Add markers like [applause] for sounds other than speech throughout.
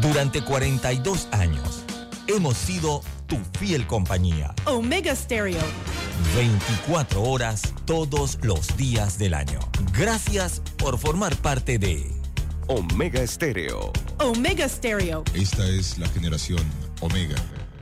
Durante 42 años hemos sido tu fiel compañía. Omega Stereo. 24 horas todos los días del año. Gracias por formar parte de Omega Stereo. Omega Stereo. Esta es la generación Omega.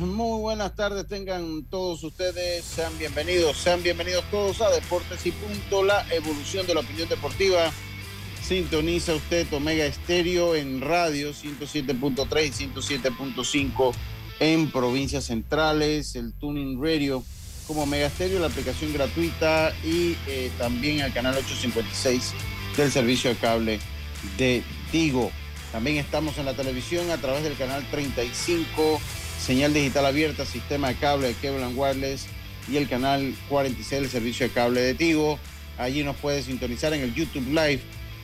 Muy buenas tardes, tengan todos ustedes, sean bienvenidos, sean bienvenidos todos a Deportes y Punto, la evolución de la opinión deportiva. Sintoniza usted Omega Estéreo en radio 107.3 y 107.5 en provincias centrales, el Tuning Radio como Omega Estéreo, la aplicación gratuita y eh, también al canal 856 del servicio de cable de Tigo. También estamos en la televisión a través del canal 35 señal digital abierta, sistema de cable de Kevlar Wireless y el canal 46 del servicio de cable de Tigo. Allí nos puede sintonizar en el YouTube Live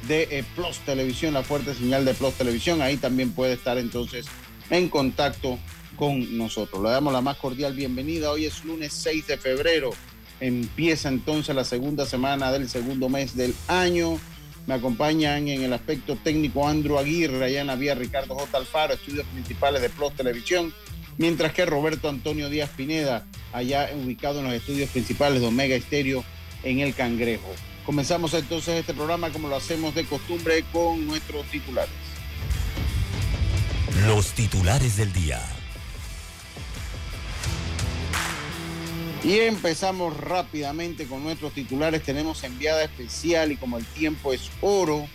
de eh, Plus Televisión, la fuerte señal de Plus Televisión. Ahí también puede estar entonces en contacto con nosotros. Le damos la más cordial bienvenida. Hoy es lunes 6 de febrero. Empieza entonces la segunda semana del segundo mes del año. Me acompañan en el aspecto técnico Andrew Aguirre, allá en la vía Ricardo J. Alfaro, estudios principales de Plus Televisión mientras que Roberto Antonio Díaz Pineda, allá ubicado en los estudios principales de Omega Estéreo en El Cangrejo. Comenzamos entonces este programa como lo hacemos de costumbre con nuestros titulares. Los titulares del día. Y empezamos rápidamente con nuestros titulares. Tenemos enviada especial y como el tiempo es oro,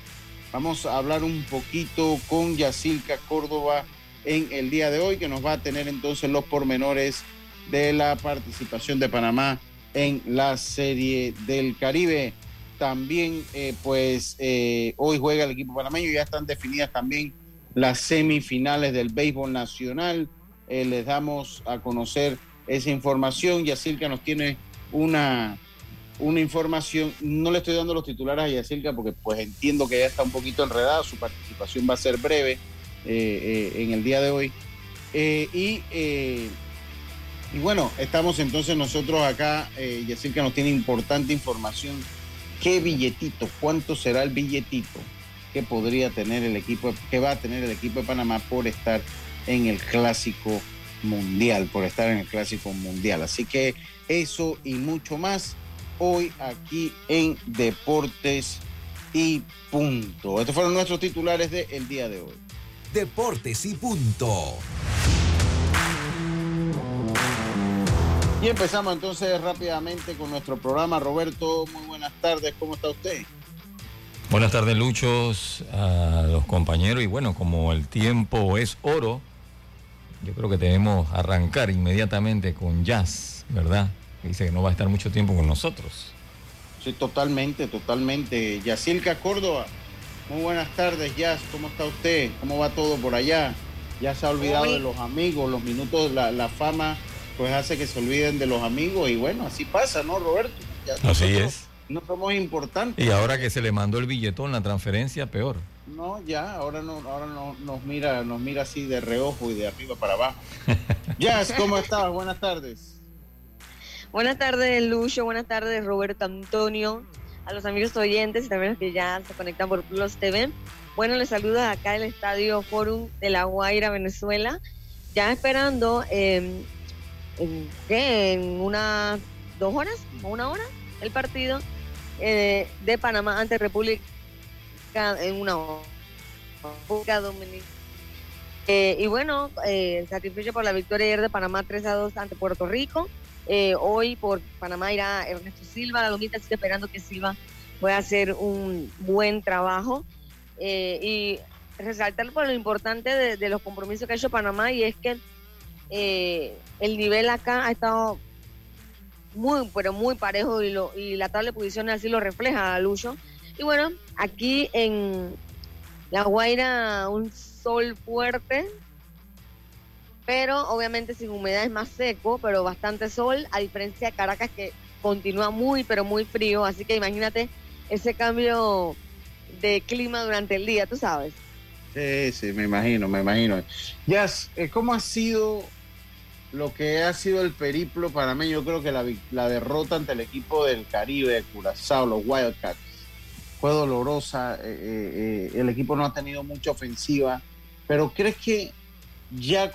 vamos a hablar un poquito con Yacilca Córdoba en el día de hoy, que nos va a tener entonces los pormenores de la participación de Panamá en la Serie del Caribe. También, eh, pues, eh, hoy juega el equipo panameño, ya están definidas también las semifinales del béisbol nacional. Eh, les damos a conocer esa información. Yacirca nos tiene una, una información. No le estoy dando los titulares a Yacirca porque pues entiendo que ya está un poquito enredada, su participación va a ser breve en el día de hoy. Eh, y, y bueno, estamos entonces nosotros acá, eh, que nos tiene importante información. ¿Qué billetito? ¿Cuánto será el billetito que podría tener el equipo, que va a tener el equipo de Panamá por estar en el clásico mundial, por estar en el clásico mundial? Así que eso y mucho más hoy aquí en Deportes y Punto. Estos fueron nuestros titulares del día de hoy. Deportes y punto. Y empezamos entonces rápidamente con nuestro programa. Roberto, muy buenas tardes, ¿cómo está usted? Buenas tardes, Luchos, a los compañeros. Y bueno, como el tiempo es oro, yo creo que debemos arrancar inmediatamente con Jazz, ¿verdad? Dice que no va a estar mucho tiempo con nosotros. Sí, totalmente, totalmente. Yacilca Córdoba, muy buenas tardes, Jazz. ¿Cómo está usted? ¿Cómo va todo por allá? Ya se ha olvidado Uy. de los amigos, los minutos, la, la fama, pues hace que se olviden de los amigos y bueno, así pasa, ¿no, Roberto? Ya Así nosotros es. No somos importantes. Y ahora que se le mandó el billetón, la transferencia, peor. No, ya, ahora no, ahora no, nos mira, nos mira así de reojo y de arriba para abajo. [laughs] Jazz, ¿cómo estás? Buenas tardes. Buenas tardes, Lucho. Buenas tardes, Roberto Antonio. A los amigos oyentes y también los que ya se conectan por Plus TV. Bueno, les saluda acá el Estadio Forum de La Guaira, Venezuela. Ya esperando, eh, en, ¿qué? En unas dos horas o una hora el partido eh, de Panamá ante República en una hora. Dominicana. Eh, y bueno, eh, satisfecho por la victoria ayer de Panamá 3 a 2 ante Puerto Rico. Eh, hoy por Panamá irá Ernesto Silva, la Lomita sigue esperando que Silva pueda hacer un buen trabajo. Eh, y resaltar por lo importante de, de los compromisos que ha hecho Panamá y es que eh, el nivel acá ha estado muy, pero muy parejo y, lo, y la tabla de posiciones así lo refleja, Lucho. Y bueno, aquí en La Guaira un sol fuerte, pero obviamente sin humedad es más seco, pero bastante sol, a diferencia de Caracas que continúa muy, pero muy frío, así que imagínate ese cambio de clima durante el día, tú sabes. Sí, sí, me imagino, me imagino. Jazz, eh, ¿cómo ha sido lo que ha sido el periplo para mí? Yo creo que la, derrota ante el equipo del Caribe, de Curazao, los Wildcats, fue dolorosa. eh, eh, el equipo no ha tenido mucha ofensiva, pero ¿crees que ya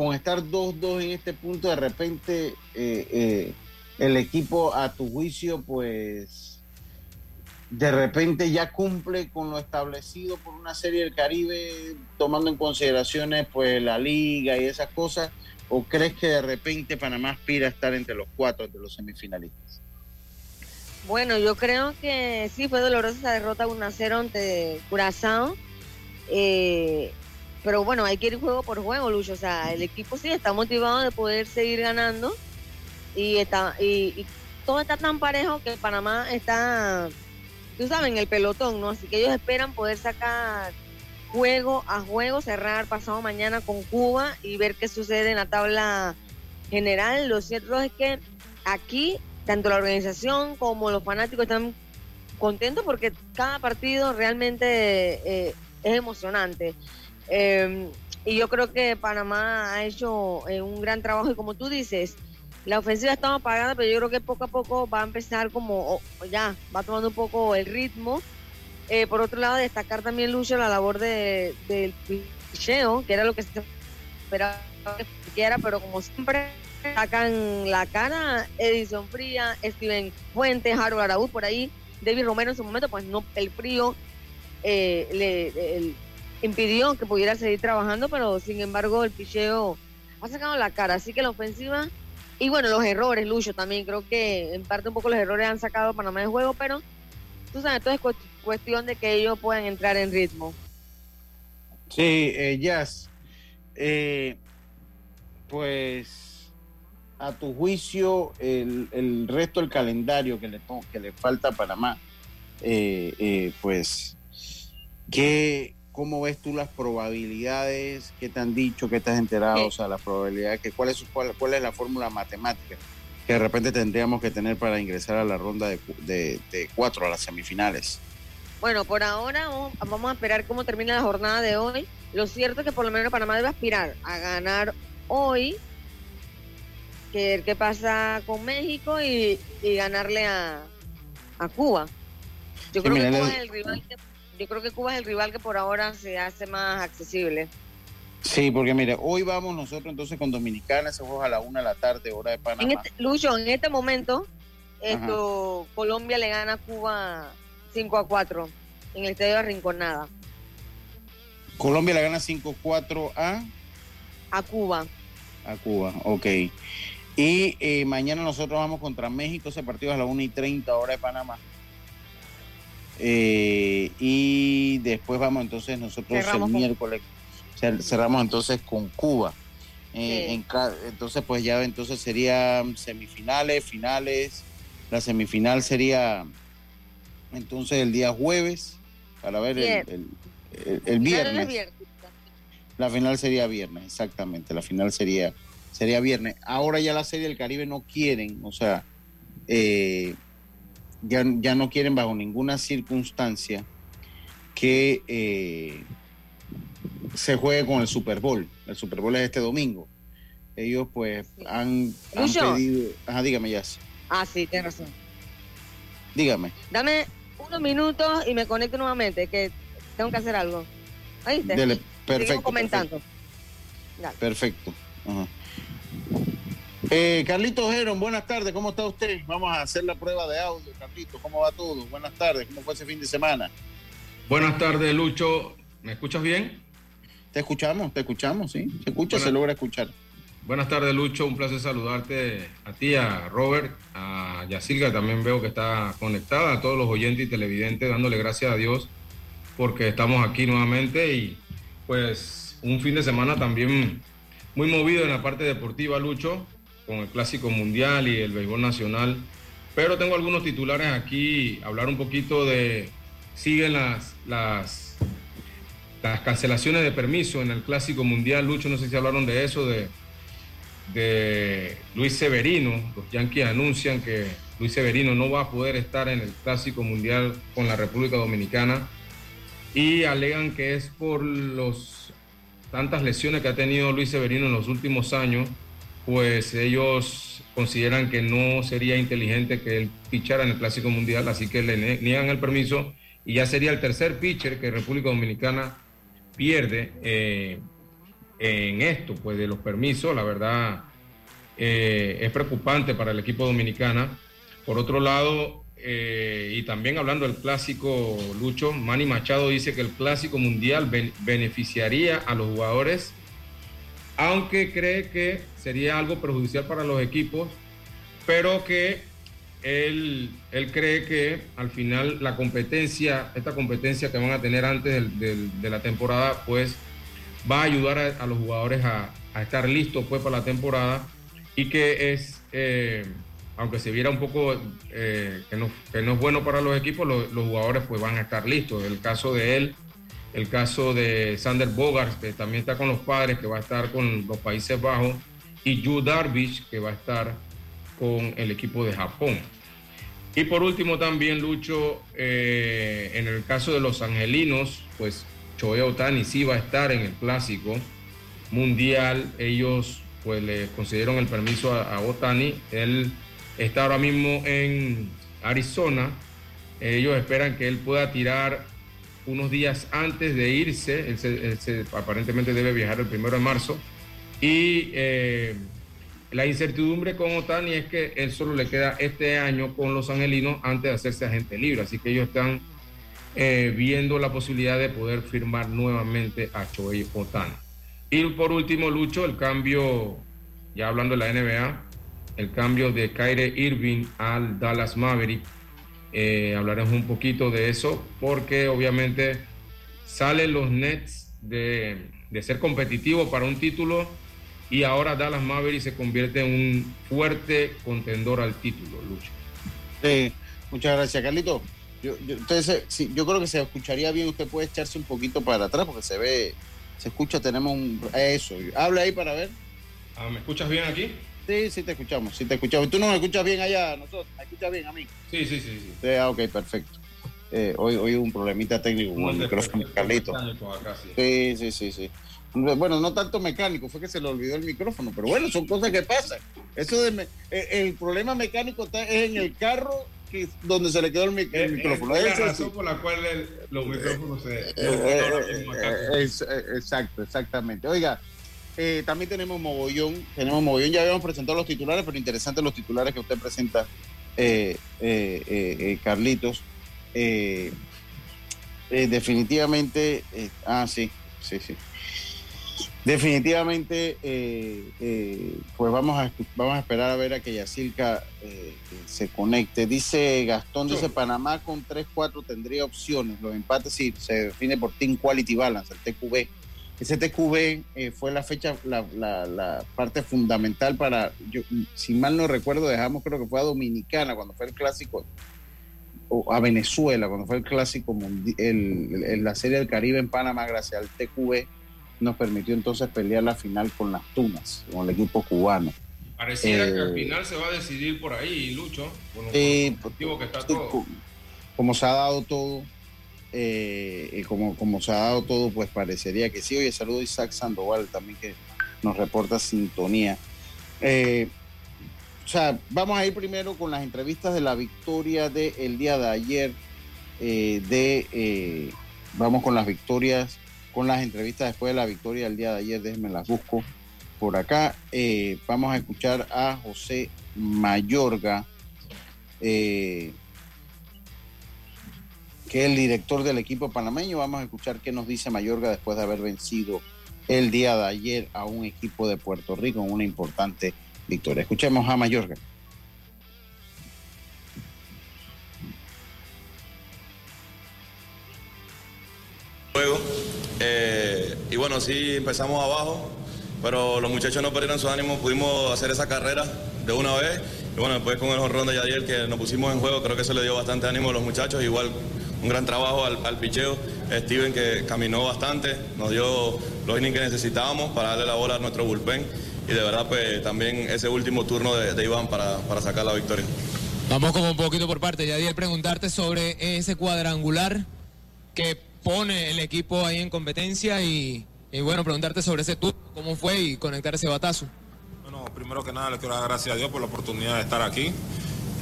con, estar 2-2 en este punto, de repente eh, eh, el equipo, a tu juicio, pues de repente ya cumple con lo establecido por una serie del Caribe, tomando en consideraciones pues la liga y esas cosas, o crees que de repente Panamá aspira a estar entre los cuatro de los semifinalistas? Bueno, yo creo que sí fue dolorosa esa derrota 1-0 ante Curazao. Eh, pero bueno, hay que ir juego por juego, Lucho. O sea, el equipo sí está motivado de poder seguir ganando. Y, está, y, y todo está tan parejo que Panamá está, tú sabes, en el pelotón, ¿no? Así que ellos esperan poder sacar juego a juego, cerrar pasado mañana con Cuba y ver qué sucede en la tabla general. Lo cierto es que aquí tanto la organización como los fanáticos están contentos porque cada partido realmente eh, es emocionante. Eh, y yo creo que Panamá ha hecho eh, un gran trabajo y como tú dices, la ofensiva estaba apagada, pero yo creo que poco a poco va a empezar como, o- o ya, va tomando un poco el ritmo. Eh, por otro lado, destacar también, Lucho, la labor de, del picheo, que era lo que se esperaba que quiera, pero como siempre sacan la cara Edison Fría, Steven Fuentes, Harold Araúz por ahí, David Romero en su momento, pues no, el frío eh, le, el- impidió que pudiera seguir trabajando, pero sin embargo el picheo ha sacado la cara, así que la ofensiva y bueno, los errores, Lucho, también creo que en parte un poco los errores han sacado a Panamá de juego, pero tú sabes, todo es cu- cuestión de que ellos puedan entrar en ritmo. Sí, eh, Jazz, eh, pues a tu juicio el, resto del calendario que le, que le falta a Panamá, eh, eh, pues, ¿qué, ¿cómo ves tú las probabilidades? ¿Qué te han dicho? ¿Qué te has enterado? O sea, las probabilidades, que, ¿cuál, es, cuál, ¿cuál es la fórmula matemática que de repente tendríamos que tener para ingresar a la ronda de, de, de cuatro, a las semifinales? Bueno, por ahora vamos, a esperar cómo termina la jornada de hoy. Lo cierto es que por lo menos Panamá debe aspirar a ganar hoy, que ver qué pasa con México y, y ganarle a, a Cuba. Yo Sí, creo, que Cuba es el rival que, yo creo que Cuba es el rival que por ahora se hace más accesible. Sí, porque mire, hoy vamos nosotros entonces con Dominicana, ese juego a la una de la tarde, hora de Panamá. En este, Lucho, en este momento, esto Colombia le gana a Cuba 5 a 4 en el estadio de Rinconada, Colombia le gana 5-4 a, a Cuba. a Cuba, ok. Y eh, mañana nosotros vamos contra México, ese partido es a la 1 y 30 hora de Panamá. Eh, y después vamos entonces nosotros Cerramos el miércoles, cer- cerramos entonces con Cuba. Eh, Sí. en ca- entonces pues ya entonces serían semifinales, finales. La semifinal sería entonces el día jueves para ver el, el- el- el Finales viernes. viernes. La final sería viernes, exactamente. La final sería, sería viernes. Ahora ya la Serie del Caribe no quieren, o sea, eh, ya, ya no quieren bajo ninguna circunstancia que eh, se juegue con el Super Bowl. El Super Bowl es este domingo. Ellos pues han, han pedido... Ajá, dígame, ya. Ah, sí, tienes razón. Dígame. Dame unos minutos y me conecto nuevamente, que tengo que hacer algo. Dele, Seguimos perfecto. comentando. Perfecto. Ajá. Eh, Carlitos Heron, buenas tardes, ¿cómo está usted? Vamos a hacer la prueba de audio, Carlitos, ¿cómo va todo? Buenas tardes, ¿cómo fue ese fin de semana? Buenas tardes, Lucho. ¿Me escuchas bien? Te escuchamos, te escuchamos, sí, se escucha, Buenas- se logra escuchar. Buenas tardes, Lucho. Un placer saludarte a ti, a Robert, a Yacilga, que también veo que está conectada, a todos los oyentes y televidentes, dándole gracias a Dios porque estamos aquí nuevamente y pues un fin de semana también muy movido en la parte deportiva, Lucho, con el Clásico Mundial y el Béisbol Nacional. Pero tengo algunos titulares aquí, hablar un poquito de, siguen las, las, cancelaciones de permiso en el Clásico Mundial, Lucho, no sé si hablaron de eso, de de Luis Severino. Los Yankees anuncian que Luis Severino no va a poder estar en el Clásico Mundial con la República Dominicana y alegan que es por los tantas lesiones que ha tenido Luis Severino en los últimos años, pues ellos consideran que no sería inteligente que él pichara en el Clásico Mundial, así que le niegan el permiso y ya sería el tercer pitcher que República Dominicana pierde eh, en esto, pues de los permisos, la verdad eh, es preocupante para el equipo dominicana. Por otro lado, eh, y también hablando del clásico Lucho, Manny Machado dice que el clásico mundial ben- beneficiaría a los jugadores, aunque cree que sería algo perjudicial para los equipos, pero que él, él cree que al final la competencia, esta competencia que van a tener antes de la temporada, pues va a ayudar a, los jugadores a, estar listos pues para la temporada y que es, eh, aunque se viera un poco eh, que, no, que no es bueno para los equipos, lo- los jugadores pues van a estar listos. El caso de él, el caso de Sander Bogart, que también está con los padres, que va a estar con los Países Bajos, y Yu Darvish, que va a estar con el equipo de Japón. Y por último también, Lucho, eh, en el caso de los angelinos, pues Shohei Otani sí va a estar en el clásico mundial. Ellos pues le concedieron el permiso a, a Otani. Él está ahora mismo en Arizona. Ellos esperan que él pueda tirar unos días antes de irse. Aparentemente debe viajar el primero de marzo. Y eh, la incertidumbre con Otani es que él solo le queda este año con los angelinos antes de hacerse agente libre. Así que ellos están eh, viendo la posibilidad de poder firmar nuevamente a Shohei Otani. Y por último, Lucho, el cambio, ya hablando de la NBA, el cambio de Kyrie Irving al Dallas Maverick. Eh, hablaremos un poquito de eso porque obviamente salen los Nets de, de ser competitivos para un título y ahora Dallas Maverick se convierte en un fuerte contendor al título, Lucho. Eh, muchas gracias, Carlito. Yo, yo, entonces, sí, yo creo que se escucharía bien, usted puede echarse un poquito para atrás porque se ve, se escucha, tenemos un... Eso, habla ahí para ver. Ah, ¿Me escuchas bien aquí? Sí, sí te escuchamos, sí te escuchamos. ¿Tú no me escuchas bien allá nosotros? ¿Me escuchas bien a mí? Sí, sí, sí. sí. Sí, ah, ok, perfecto. Eh, hoy, hoy un problemita técnico con el micrófono, Carlito. Acá, sí. Sí, sí, sí, sí. Bueno, no tanto mecánico, fue que se le olvidó el micrófono, pero bueno, son cosas que pasan. Eso de me- eh, el problema mecánico está es en el carro que donde se le quedó el, mic- el Eh, micrófono. Es la Eso sí. razón por la cual el- los micrófonos se... Eh, eh, eh, es- eh, exacto, exactamente. Oiga, eh, también tenemos mogollón, tenemos mogollón, ya habíamos presentado los titulares, pero interesantes los titulares que usted presenta, eh, eh, Carlitos. Definitivamente, ah, sí, sí, sí. Definitivamente, pues vamos a, vamos a esperar a ver a que Yacirca se conecte. Dice Gastón, dice Panamá con 3-4 tendría opciones. Los empates sí se define por Team Quality Balance, el TQB. Ese TQB eh, fue la fecha, la, la- la parte fundamental para, yo, si mal no recuerdo, dejamos creo que fue a Dominicana cuando fue el clásico, o a Venezuela cuando fue el clásico, mundi- el, el- la Serie del Caribe en Panamá gracias al TQB nos permitió entonces pelear la final con las Tunas, con el equipo cubano. Pareciera que al Eh, final se va a decidir por ahí, Lucho, con lo Eh, que está todo. co- como se ha dado todo, eh, como, como se ha dado todo, pues parecería que sí. Oye, saludo a Isaac Sandoval también que nos reporta sintonía. Eh, o sea, vamos a ir primero con las entrevistas de la victoria del día de ayer. eh, de Vamos con las victorias, con las entrevistas después de la victoria del día de ayer. Déjenme las busco por acá. Vamos a escuchar a José Mayorga. Que es el director del equipo panameño. Vamos a escuchar qué nos dice Mayorga después de haber vencido el día de ayer a un equipo de Puerto Rico en una importante victoria. Escuchemos a Mayorga. juego. Eh, y bueno, sí empezamos abajo, pero los muchachos no perdieron su ánimo, pudimos hacer esa carrera de una vez. Y bueno, después con el jorrón de Yadiel que nos pusimos en juego, creo que eso le dio bastante ánimo a los muchachos. Igual un gran trabajo al, al picheo. Steven que caminó bastante, nos dio los innings que necesitábamos para darle la bola a nuestro bullpen. Y de verdad, pues también ese último turno de, de Iván para, para sacar la victoria. Vamos como un poquito por parte, Yadier, preguntarte sobre ese cuadrangular que pone el equipo ahí en competencia y, y bueno, preguntarte sobre ese turno, cómo fue y conectar ese batazo. Bueno, primero que nada le quiero dar gracias a Dios por la oportunidad de estar aquí.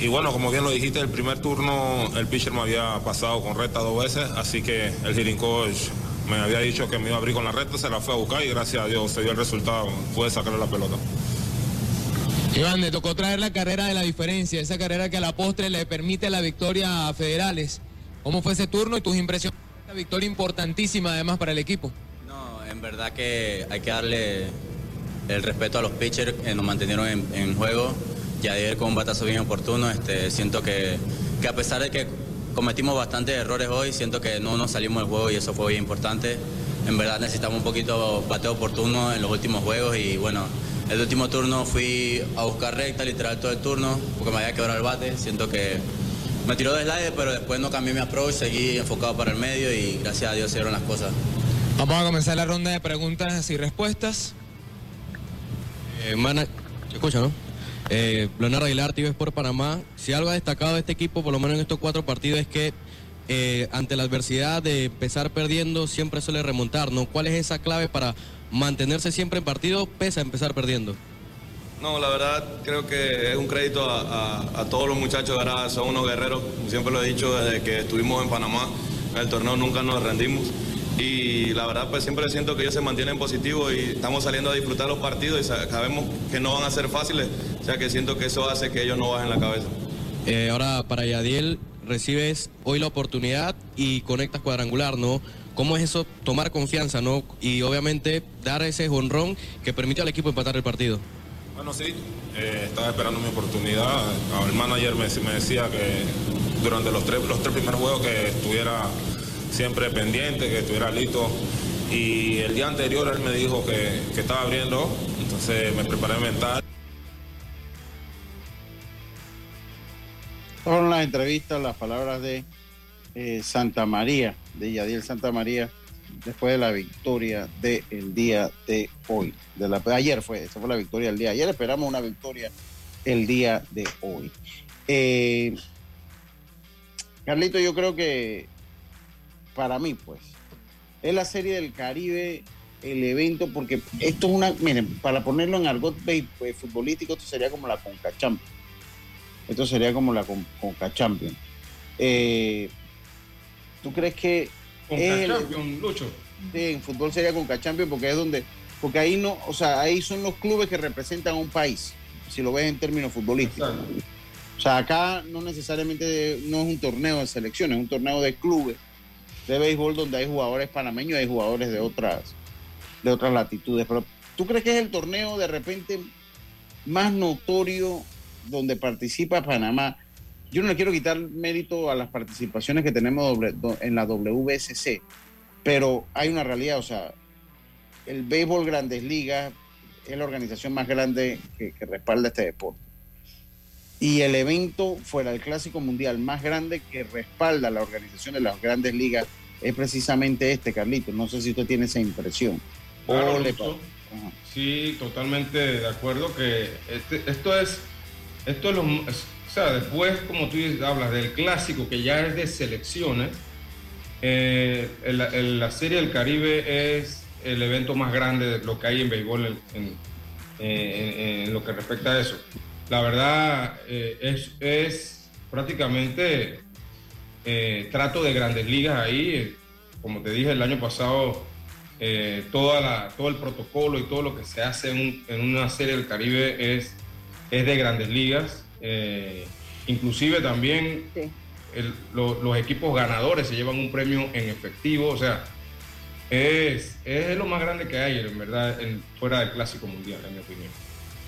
Y bueno, como bien lo dijiste, el primer turno el pitcher me había pasado con recta dos veces, así que el hitting coach me había dicho que me iba a abrir con la recta, se la fue a buscar y gracias a Dios se dio el resultado, pude sacarle la pelota. Iván, te tocó traer la carrera de la diferencia, esa carrera que a la postre le permite la victoria a Federales. ¿Cómo fue ese turno y tus impresiones? Una victoria importantísima además para el equipo. No, en verdad que hay que darle el respeto a los pitchers que nos mantenieron en, en juego. Yadier con un batazo bien oportuno. Este, siento que, que a pesar de que cometimos bastantes errores hoy, siento que no nos salimos del juego y eso fue bien importante. En verdad necesitamos un poquito bateo oportuno en los últimos juegos y bueno, el último turno fui a buscar recta literal todo el turno porque me había quebrado el bate. Siento que me tiró de slide, pero después no cambié mi approach, seguí enfocado para el medio y gracias a Dios se dieron las cosas. Vamos a comenzar la ronda de preguntas y respuestas. Eh, mana- ¿Se escucha, no? Eh, Leonardo Aguilar, TV por Panamá. Si algo ha destacado de este equipo, por lo menos en estos cuatro partidos, es que eh, ante la adversidad de empezar perdiendo, siempre suele remontar. ¿Cuál es esa clave para mantenerse siempre en partido pese a empezar perdiendo? No, la verdad creo que es un crédito a, todos los muchachos, son unos guerreros, siempre lo he dicho desde que estuvimos en Panamá, en el torneo nunca nos rendimos y la verdad pues siempre siento que ellos se mantienen positivos y estamos saliendo a disfrutar los partidos y sa- sabemos que no van a ser fáciles, o sea que siento que eso hace que ellos no bajen la cabeza. Eh, ahora, para Yadiel, recibes hoy la oportunidad y conectas cuadrangular, ¿no? ¿Cómo es eso, tomar confianza, ¿no? Y obviamente dar ese jonrón que permite al equipo empatar el partido. Bueno, sí, eh, estaba esperando mi oportunidad. El manager me, me decía que durante los tres, los tres primeros juegos que estuviera siempre pendiente, que estuviera listo. Y el día anterior él me dijo que, que estaba abriendo, entonces me preparé mental. Fueron las entrevistas, las palabras de eh, Santa María, de Yadiel Santa María, después de la victoria del día de hoy. De la, ayer fue, esa fue la victoria del día. Ayer esperamos una victoria el día de hoy. Eh, Carlito, yo creo que para mí, pues, es la serie del Caribe el evento, porque esto es una, miren, para ponerlo en argot eh, futbolístico, esto sería como la Conca Champions. Esto sería como la Con- Conca Champions. Eh, ¿Tú crees que Conca es el- Lucho. Sí, en fútbol sería Conca Champions porque es donde, porque ahí no, o sea, ahí son los clubes que representan a un país, si lo ves en términos futbolísticos. O sea, acá no necesariamente no es un torneo de selecciones, es un torneo de clubes de béisbol donde hay jugadores panameños y hay jugadores de otras, de otras latitudes. Pero ¿tú crees que es el torneo de repente más notorio donde participa Panamá? Yo no le quiero quitar mérito a las participaciones que tenemos en la WSC, pero hay una realidad, o sea, el béisbol Grandes Ligas es la organización más grande que respalda este deporte. Y el evento fuera del Clásico Mundial más grande que respalda la organización de las grandes ligas es precisamente este, Carlito. No sé si usted tiene esa impresión. Claro. Sí, totalmente de acuerdo que este- esto es, esto es lo, es- o sea, después como tú hablas del clásico que ya es de selecciones, eh, el- el- la Serie del Caribe es el evento más grande de lo que hay en béisbol en, en- en- en lo que respecta a eso. La verdad eh, es, es prácticamente eh, trato de grandes ligas ahí. eh, Como te dije el año pasado, eh, toda la, todo el protocolo y todo lo que se hace en, un- en una serie del Caribe es, es de grandes ligas. Inclusive también el- lo- los equipos ganadores se llevan un premio en efectivo. O sea, es, es lo más grande que hay, en verdad, en- fuera del Clásico Mundial, en mi opinión.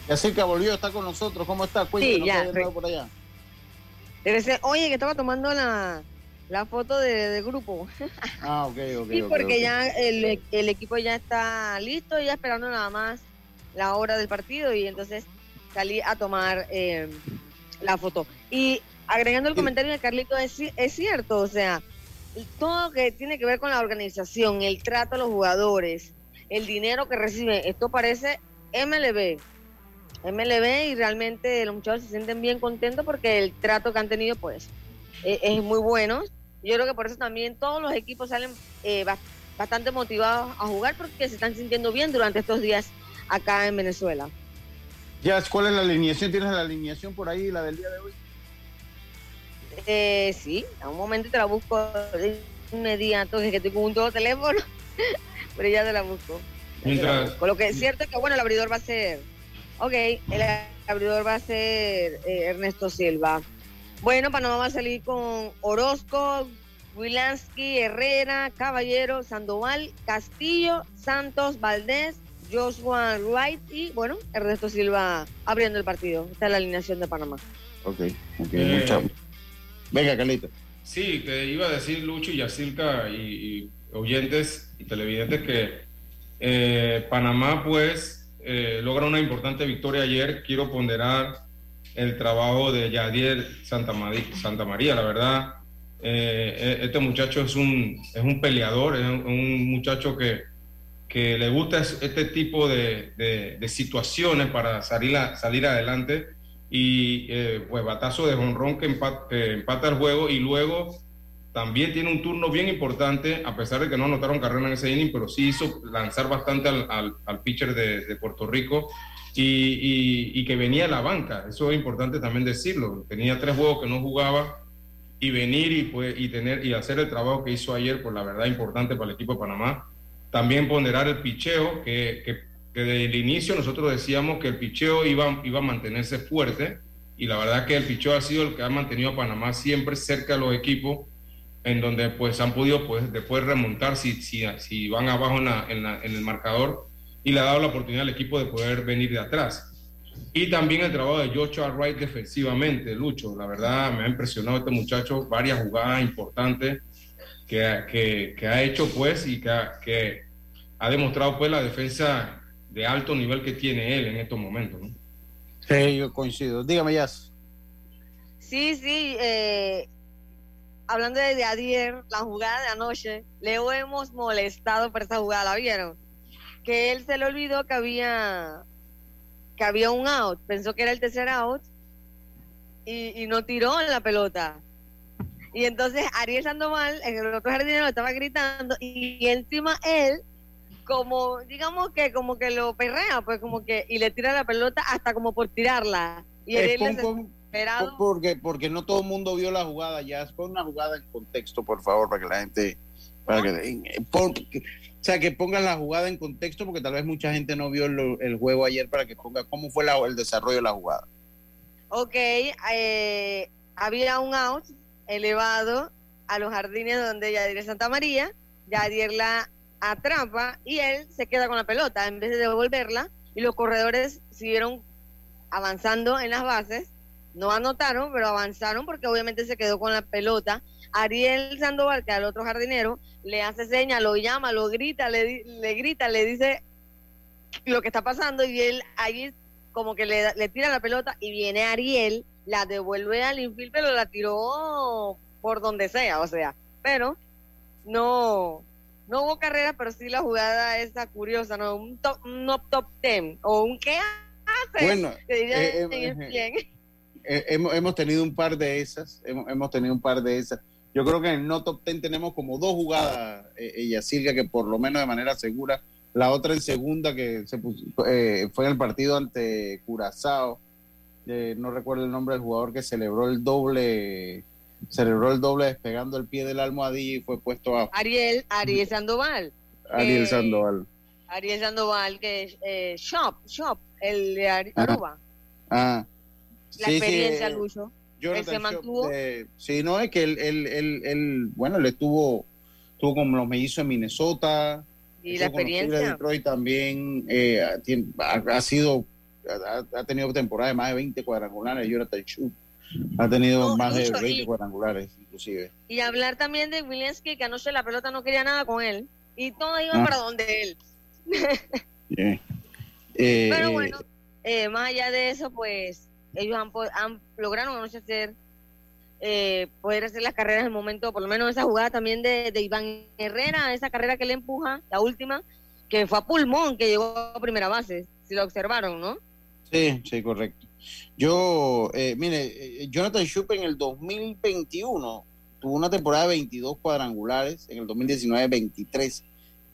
Yasilka volvió, está con nosotros. ¿Cómo está? Cuéntame, Sí, ya, re- por allá. Ser, oye, que estaba tomando la, la foto de, de grupo. Ah, ok, ok. [laughs] Sí, porque ya el, el equipo ya está listo, ya esperando nada más la hora del partido y entonces salí a tomar eh, la foto. Y agregando el comentario de Carlito, es, es cierto, o sea, todo lo que tiene que ver con la organización, el trato a los jugadores, el dinero que reciben, esto parece MLB. MLB y realmente los muchachos se sienten bien contentos porque el trato que han tenido pues e- es muy bueno. Yo creo que por eso también todos los equipos salen eh, bas- bastante motivados a jugar porque se están sintiendo bien durante estos días acá en Venezuela. Jazz, ¿cuál es la alineación? ¿Tienes la alineación por ahí, la del día de hoy? Eh, sí, a un momento te la busco de inmediato, que estoy con un todo teléfono, [laughs] pero ya te la busco. ya Mientras- busco. Lo que es cierto es que, bueno, el abridor va a ser, ok, el abridor va a ser eh, Ernesto Silva. Bueno, Panamá va a salir con Orozco, Wilansky, Herrera, Caballero, Sandoval, Castillo, Santos, Valdés, Joshua Wright y, bueno, Ernesto Silva abriendo el partido. Esta es la alineación de Panamá. Ok, ok. Eh, mucha- Venga, Carlito. Sí, te iba a decir Lucho y Yacilca y, y oyentes y televidentes que eh, Panamá pues eh, logra una importante victoria ayer. Quiero ponderar el trabajo de Yadier Santa, María, la verdad. eh, este muchacho es un, es un peleador, es un, muchacho que, que le gusta es- este tipo de, de- situaciones para salir, a- salir adelante y eh, pues batazo de jonrón que empa- que empata el juego y luego también tiene un turno bien importante, a pesar de que no anotaron carrera en ese inning, pero sí hizo lanzar bastante al, al- pitcher de, de Puerto Rico y, y- que venía a la banca. Eso es importante también decirlo. Tenía tres juegos que no jugaba y venir y, pues, y, tener, y hacer el trabajo que hizo ayer, pues la verdad importante para el equipo de Panamá. También ponderar el picheo, que, que, que desde el inicio nosotros decíamos que el picheo iba, iba a mantenerse fuerte y la verdad que el picheo ha sido el que ha mantenido a Panamá siempre cerca de los equipos en donde pues han podido pues después remontar si, si, si van abajo en, la- en la- en el marcador y le ha dado la oportunidad al equipo de poder venir de atrás. Y también el trabajo de Joshua Wright defensivamente, Lucho. La verdad me ha impresionado este muchacho, varias jugadas importantes que, que, que ha hecho pues y que ha, que ha demostrado pues la defensa de alto nivel que tiene él en estos momentos. ¿no? Sí, yo coincido. Dígame, Jazz. Sí, sí. eh, hablando de, de Adier, la jugada de anoche, le hemos molestado por esa jugada, ¿la vieron? Que él se le olvidó que había que había un out, pensó que era el tercer out y, y no tiró en la pelota. Y entonces Ariel Sandoval, el otro jardinero, estaba gritando y, encima él, como, digamos que como que lo perrea, pues como que, y le tira la pelota hasta como por tirarla. Y Ariel Por- Porque, porque no todo el mundo vio la jugada, Jazz. Pon una jugada en contexto, por favor, para que la gente. Para que, eh, pon- o sea, que pongan la jugada en contexto, porque tal vez mucha gente no vio el, el juego ayer, para que ponga cómo fue la- el desarrollo de la jugada. Ok, eh, había un out elevado a los jardines donde Yadier Santa María, Yadier la atrapa y él se queda con la pelota en vez de devolverla y los corredores siguieron avanzando en las bases, no anotaron, pero avanzaron porque obviamente se quedó con la pelota. Ariel Sandoval, que al otro jardinero, le hace seña, lo llama, lo grita, le, le grita, le dice lo que está pasando y él ahí como que le, le tira la pelota y viene Ariel, la devuelve al infield, pero la tiró por donde sea, o sea, pero no, no hubo carrera, pero sí la jugada esa curiosa, ¿no? Un top, un no top ten, o un qué hace. Bueno, diría eh, eh. Eh, hemos, hemos tenido un par de esas, hemos, hemos tenido un par de esas. Yo creo que en el no top ten tenemos como dos jugadas, eh, ella Silvia, que por lo menos de manera segura, la otra en segunda que se puso- eh, fue en el partido ante Curazao, Eh, no recuerdo el nombre del jugador que celebró el doble, celebró el doble despegando el pie del almohadilla y fue puesto a Ariel, Ariel Sandoval. Ariel Eh, Sandoval. Ariel Sandoval, que es eh, Shop, Shop, el de Ajá. Aruba. Ah, La sí, sí, experiencia, eh, Lucho. Él se mantuvo. eh, sí, no, es que él, él, él, él, bueno, él estuvo, estuvo con los mellizos en Minnesota. Y la Tigres de experiencia. Detroit también eh, ha, ha sido, ha, ha tenido temporadas de más de 20 cuadrangulares. Jonathan Shue ha tenido No, más de Lucho, 20 y- cuadrangulares, inclusive. Y hablar también de Williamski, que anoche la pelota no quería nada con él. Y todos iban Ah. para donde él. [laughs] Yeah. Eh, Pero eh, bueno, eh, más allá de eso, pues ellos han, han lograron anoche hacer, eh, poder hacer las carreras en el momento, por lo menos esa jugada también de, de Iván Herrera, esa carrera que le empuja, la última, que fue a pulmón, que llegó a primera base, si lo observaron, ¿no? Sí, sí, correcto. Yo, eh, mire, eh, Jonathan Schupp en el 2021 tuvo una temporada de 22 cuadrangulares, en el 2019 23,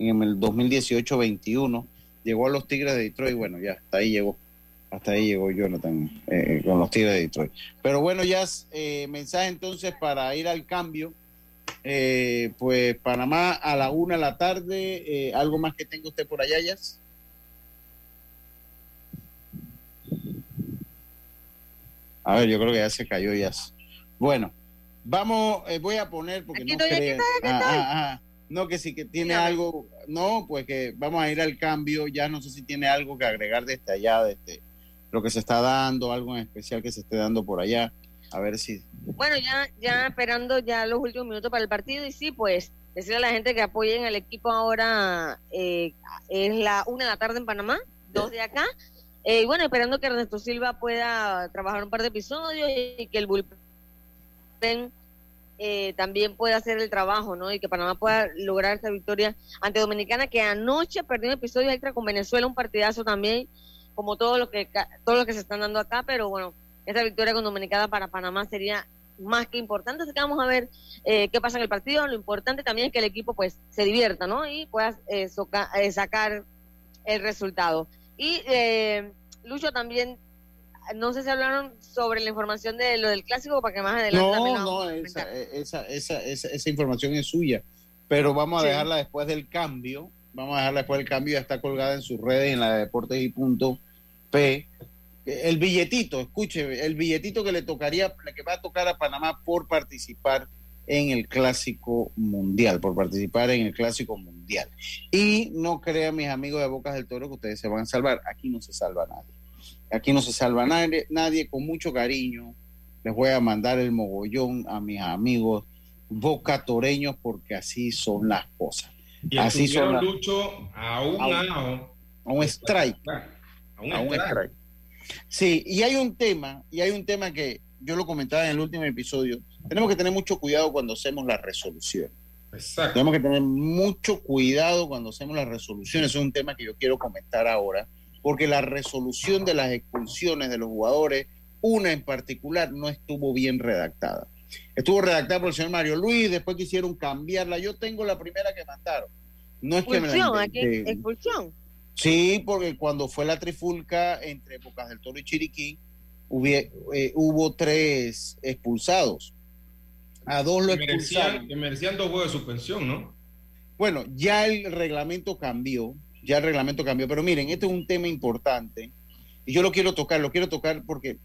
en el 2018 21, llegó a los Tigres de Detroit, bueno, ya, hasta ahí llegó, hasta ahí llegó Jonathan eh, con los Tigres de Detroit. Pero bueno, ya, eh, mensaje entonces para ir al cambio. Eh, pues Panamá a la una de la tarde, eh, algo más que tenga usted por allá, Jazz? A ver, yo creo que ya se cayó ya. Bueno, vamos, eh, voy a poner porque Aquí no estoy, aquí crean- estoy, aquí Ah, estoy. ah, ah. No, que sí que tiene Dígame. algo, no, pues que vamos a ir al cambio, ya no sé si tiene algo que agregar desde allá, desde lo que se está dando, algo en especial que se esté dando por allá, a ver si... Bueno, ya, ya esperando ya los últimos minutos para el partido y sí, pues decirle a la gente que apoyen al equipo ahora, eh, es la una de la tarde en Panamá, dos de acá, Eh, y bueno, esperando que Ernesto Silva pueda trabajar un par de episodios y que el bullpen eh, también pueda hacer el trabajo, ¿no? Y que Panamá pueda lograr esta victoria ante Dominicana, que anoche perdió un episodio extra con Venezuela, un partidazo también, como todo lo que todo lo que se están dando acá, pero bueno, esta victoria con Dominicana para Panamá sería más que importante, así que vamos a ver eh, qué pasa en el partido. Lo importante también es que el equipo pues se divierta, ¿no? Y pueda eh, eh, sacar el resultado. Y eh, Lucho también, no sé si hablaron sobre la información de lo del clásico, para que más adelante No, no, comentar. esa, esa, esa, esa información es suya, pero vamos a Sí. dejarla después del cambio, vamos a dejarla después del cambio, ya está colgada en sus redes, en la de Deportes y Punto P. El billetito, escuche, el billetito que le tocaría, que va a tocar a Panamá por participar en el Clásico Mundial, por participar en el Clásico Mundial. Y no crean, mis amigos de Bocas del Toro, que ustedes se van a salvar. Aquí no se salva nadie. Aquí no se salva nadie, nadie con mucho cariño. Les voy a mandar el mogollón a mis amigos bocatoreños porque así son las cosas. Y así son las Lucho a un A un- a un strike. A un a un strike. strike. Sí, y hay un tema, y hay un tema que yo lo comentaba en el último episodio. Tenemos que tener mucho cuidado cuando hacemos la resolución. Exacto. Tenemos que tener mucho cuidado cuando hacemos las resoluciones. Es un tema que yo quiero comentar ahora, porque la resolución de las expulsiones de los jugadores, una en particular, no estuvo bien redactada. Estuvo redactada por el señor Mario Luis, después quisieron cambiarla. Yo tengo la primera que mandaron. No es que me la Expulsión, aquí, expulsión. Sí, porque cuando fue la trifulca entre Bocas del Toro y Chiriquí, hubie- eh, hubo tres expulsados. A dos lo expulsaron. que merecían dos juegos de suspensión, ¿no? Bueno, ya el reglamento cambió, ya el reglamento cambió, pero miren, este es un tema importante y yo lo quiero tocar, lo quiero tocar porque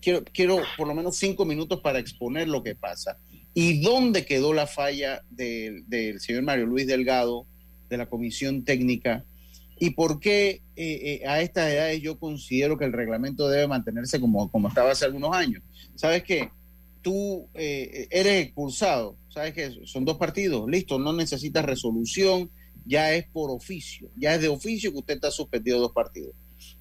quiero, quiero por lo menos cinco minutos para exponer lo que pasa y dónde quedó la falla del, del señor Mario Luis Delgado, de la comisión técnica y por qué eh, eh, a estas edades yo considero que el reglamento debe mantenerse como, como estaba hace algunos años. ¿Sabes qué? Tú eh, eres expulsado, ¿sabes qué? Son dos partidos, listo, no necesitas resolución, ya es por oficio, ya es de oficio que usted está suspendido dos partidos.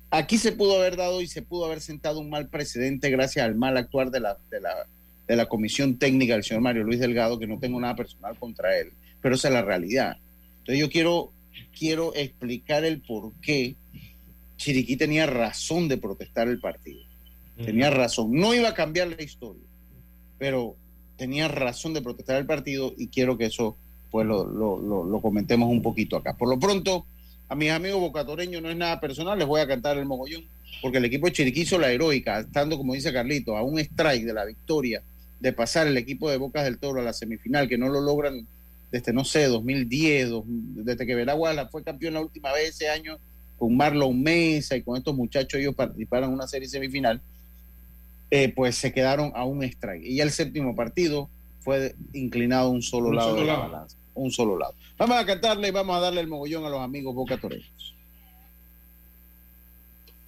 Aquí se pudo haber dado y se pudo haber sentado un mal precedente gracias al mal actuar de la, de la, de la comisión técnica del señor Mario Luis Delgado, que no tengo nada personal contra él, pero esa es la realidad. Entonces yo quiero, quiero explicar el por qué Chiriquí tenía razón de protestar el partido. Tenía razón. No iba a cambiar la historia, pero tenía razón de protestar el partido y quiero que eso pues lo, lo, lo, comentemos un poquito acá. Por lo pronto, a mis amigos bocatoreños no es nada personal, les voy a cantar el mogollón, porque el equipo de Chiriquí hizo la heroica, estando, como dice Carlito, a un strike de la victoria de pasar el equipo de Bocas del Toro a la semifinal, que no lo logran desde, no sé, 2010, desde que Veraguala fue campeón la última vez ese año con Marlon Mesa y con estos muchachos ellos participaron en una serie semifinal, eh, pues se quedaron a un strike. Y ya el séptimo partido fue inclinado a un solo lado de la balanza, un solo lado. Vamos a cantarle y vamos a darle el mogollón a los amigos Boca Toreros.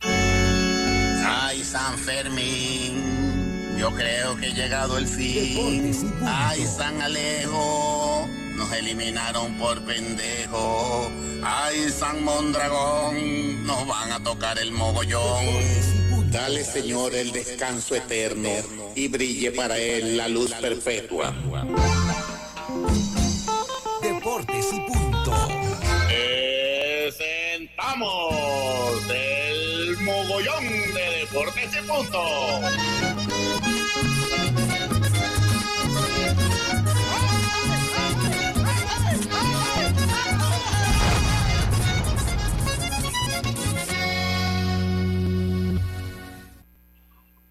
Ay, San Fermín, yo creo que he llegado el fin. Ay, San Alejo, nos eliminaron por pendejo. Ay, San Mondragón, nos van a tocar el mogollón. Dale, Señor, el descanso eterno y brille para él la luz perpetua. Deportes y punto. Presentamos el mogollón de Deportes y punto.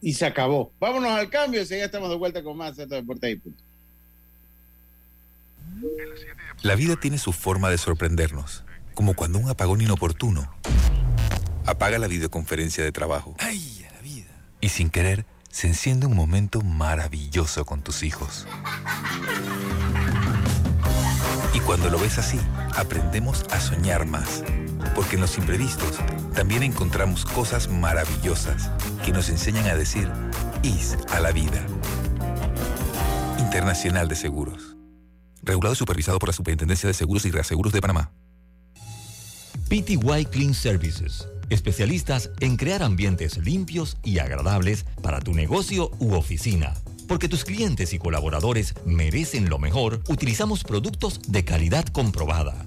Y se acabó. Vámonos al cambio y ya estamos de vuelta con más de Deportes y Punto. La vida tiene su forma de sorprendernos, como cuando un apagón inoportuno apaga la videoconferencia de trabajo. ¡Ay, la vida! Y sin querer, se enciende un momento maravilloso con tus hijos. Y cuando lo ves así, aprendemos a soñar más porque en los imprevistos también encontramos cosas maravillosas que nos enseñan a decir IS a la vida. Internacional de Seguros. Regulado y supervisado por la Superintendencia de Seguros y Reaseguros de Panamá. PTY Clean Services. Especialistas en crear ambientes limpios y agradables para tu negocio u oficina. Porque tus clientes y colaboradores merecen lo mejor, utilizamos productos de calidad comprobada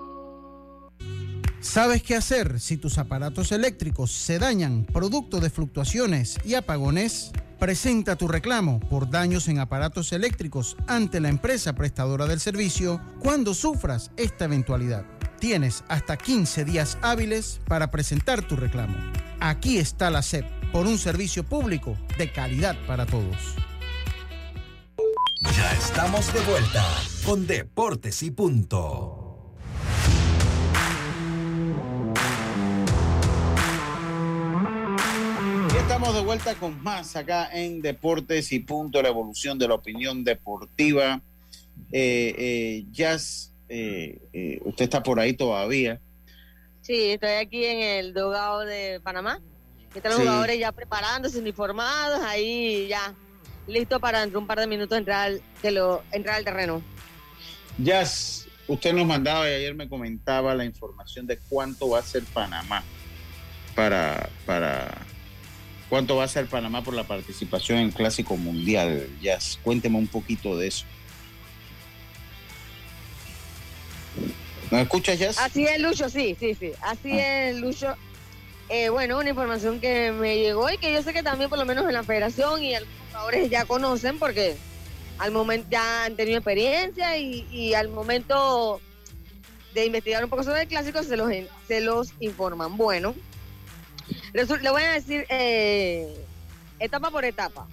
¿Sabes qué hacer si tus aparatos eléctricos se dañan producto de fluctuaciones y apagones? Presenta tu reclamo por daños en aparatos eléctricos ante la empresa prestadora del servicio cuando sufras esta eventualidad. Tienes hasta 15 días hábiles para presentar tu reclamo. Aquí está la SEP por un servicio público de calidad para todos. Ya estamos de vuelta con Deportes y Punto. Estamos de vuelta con más acá en Deportes y Punto, la evolución de la opinión deportiva. Eh, eh, Jazz, eh, eh, usted está por ahí todavía. Sí, estoy aquí en el dogado de Panamá. Están los jugadores ya preparándose, uniformados, ahí ya listo para dentro un par de minutos entrar, de lo, entrar al terreno. Jazz, usted nos mandaba y ayer me comentaba la información de cuánto va a ser Panamá para, para ¿Cuánto va a ser Panamá por la participación en el Clásico Mundial? Ya, cuénteme un poquito de eso. ¿Nos escuchas, ya? Así es, Lucho, sí, sí, sí. Así Ah. es, Lucho. Eh, bueno, una información que me llegó y que yo sé que también por lo menos en la federación y algunos jugadores ya conocen porque al momento ya han tenido experiencia y, y al momento de investigar un poco sobre el clásico se los, se los informan. Bueno, le voy a decir eh, etapa por etapa.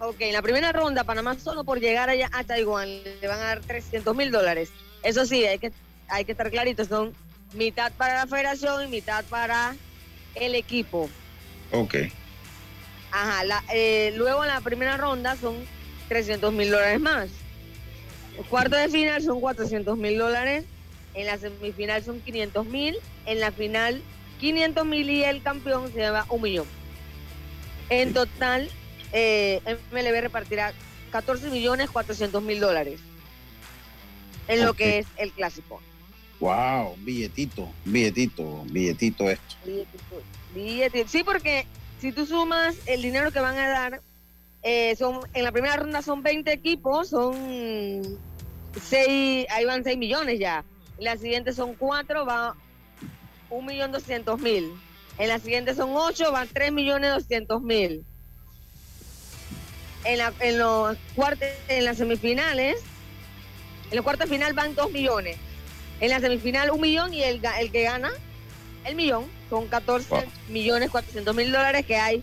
Ok, en la primera ronda, Panamá solo por llegar allá a Taiwán le van a dar 300 mil dólares. Eso sí, hay que, hay que estar clarito, son mitad para la federación y mitad para el equipo. Ok. Ajá, la- eh, luego en la primera ronda son 300 mil dólares más. El cuarto de final son 400 mil dólares. En la semifinal son 500 mil. En la final 500 mil y el campeón se lleva un millón. En total, eh, MLB repartirá 14 millones 400 mil dólares en lo que es el clásico. Wow, billetito, billetito, billetito esto. Billetito, billete. Sí, porque si tú sumas el dinero que van a dar, eh, son en la primera ronda son 20 equipos, son 6, ahí van 6 millones ya. La siguiente son 4, va 1 millón 200 mil. En la siguiente son 8, van 3 millones 200 mil. En, la, en, los cuartos, en las semifinales, en los cuartos final van 2 millones. En la semifinal un millón y el, el que gana el millón son 14 millones 400 mil dólares que hay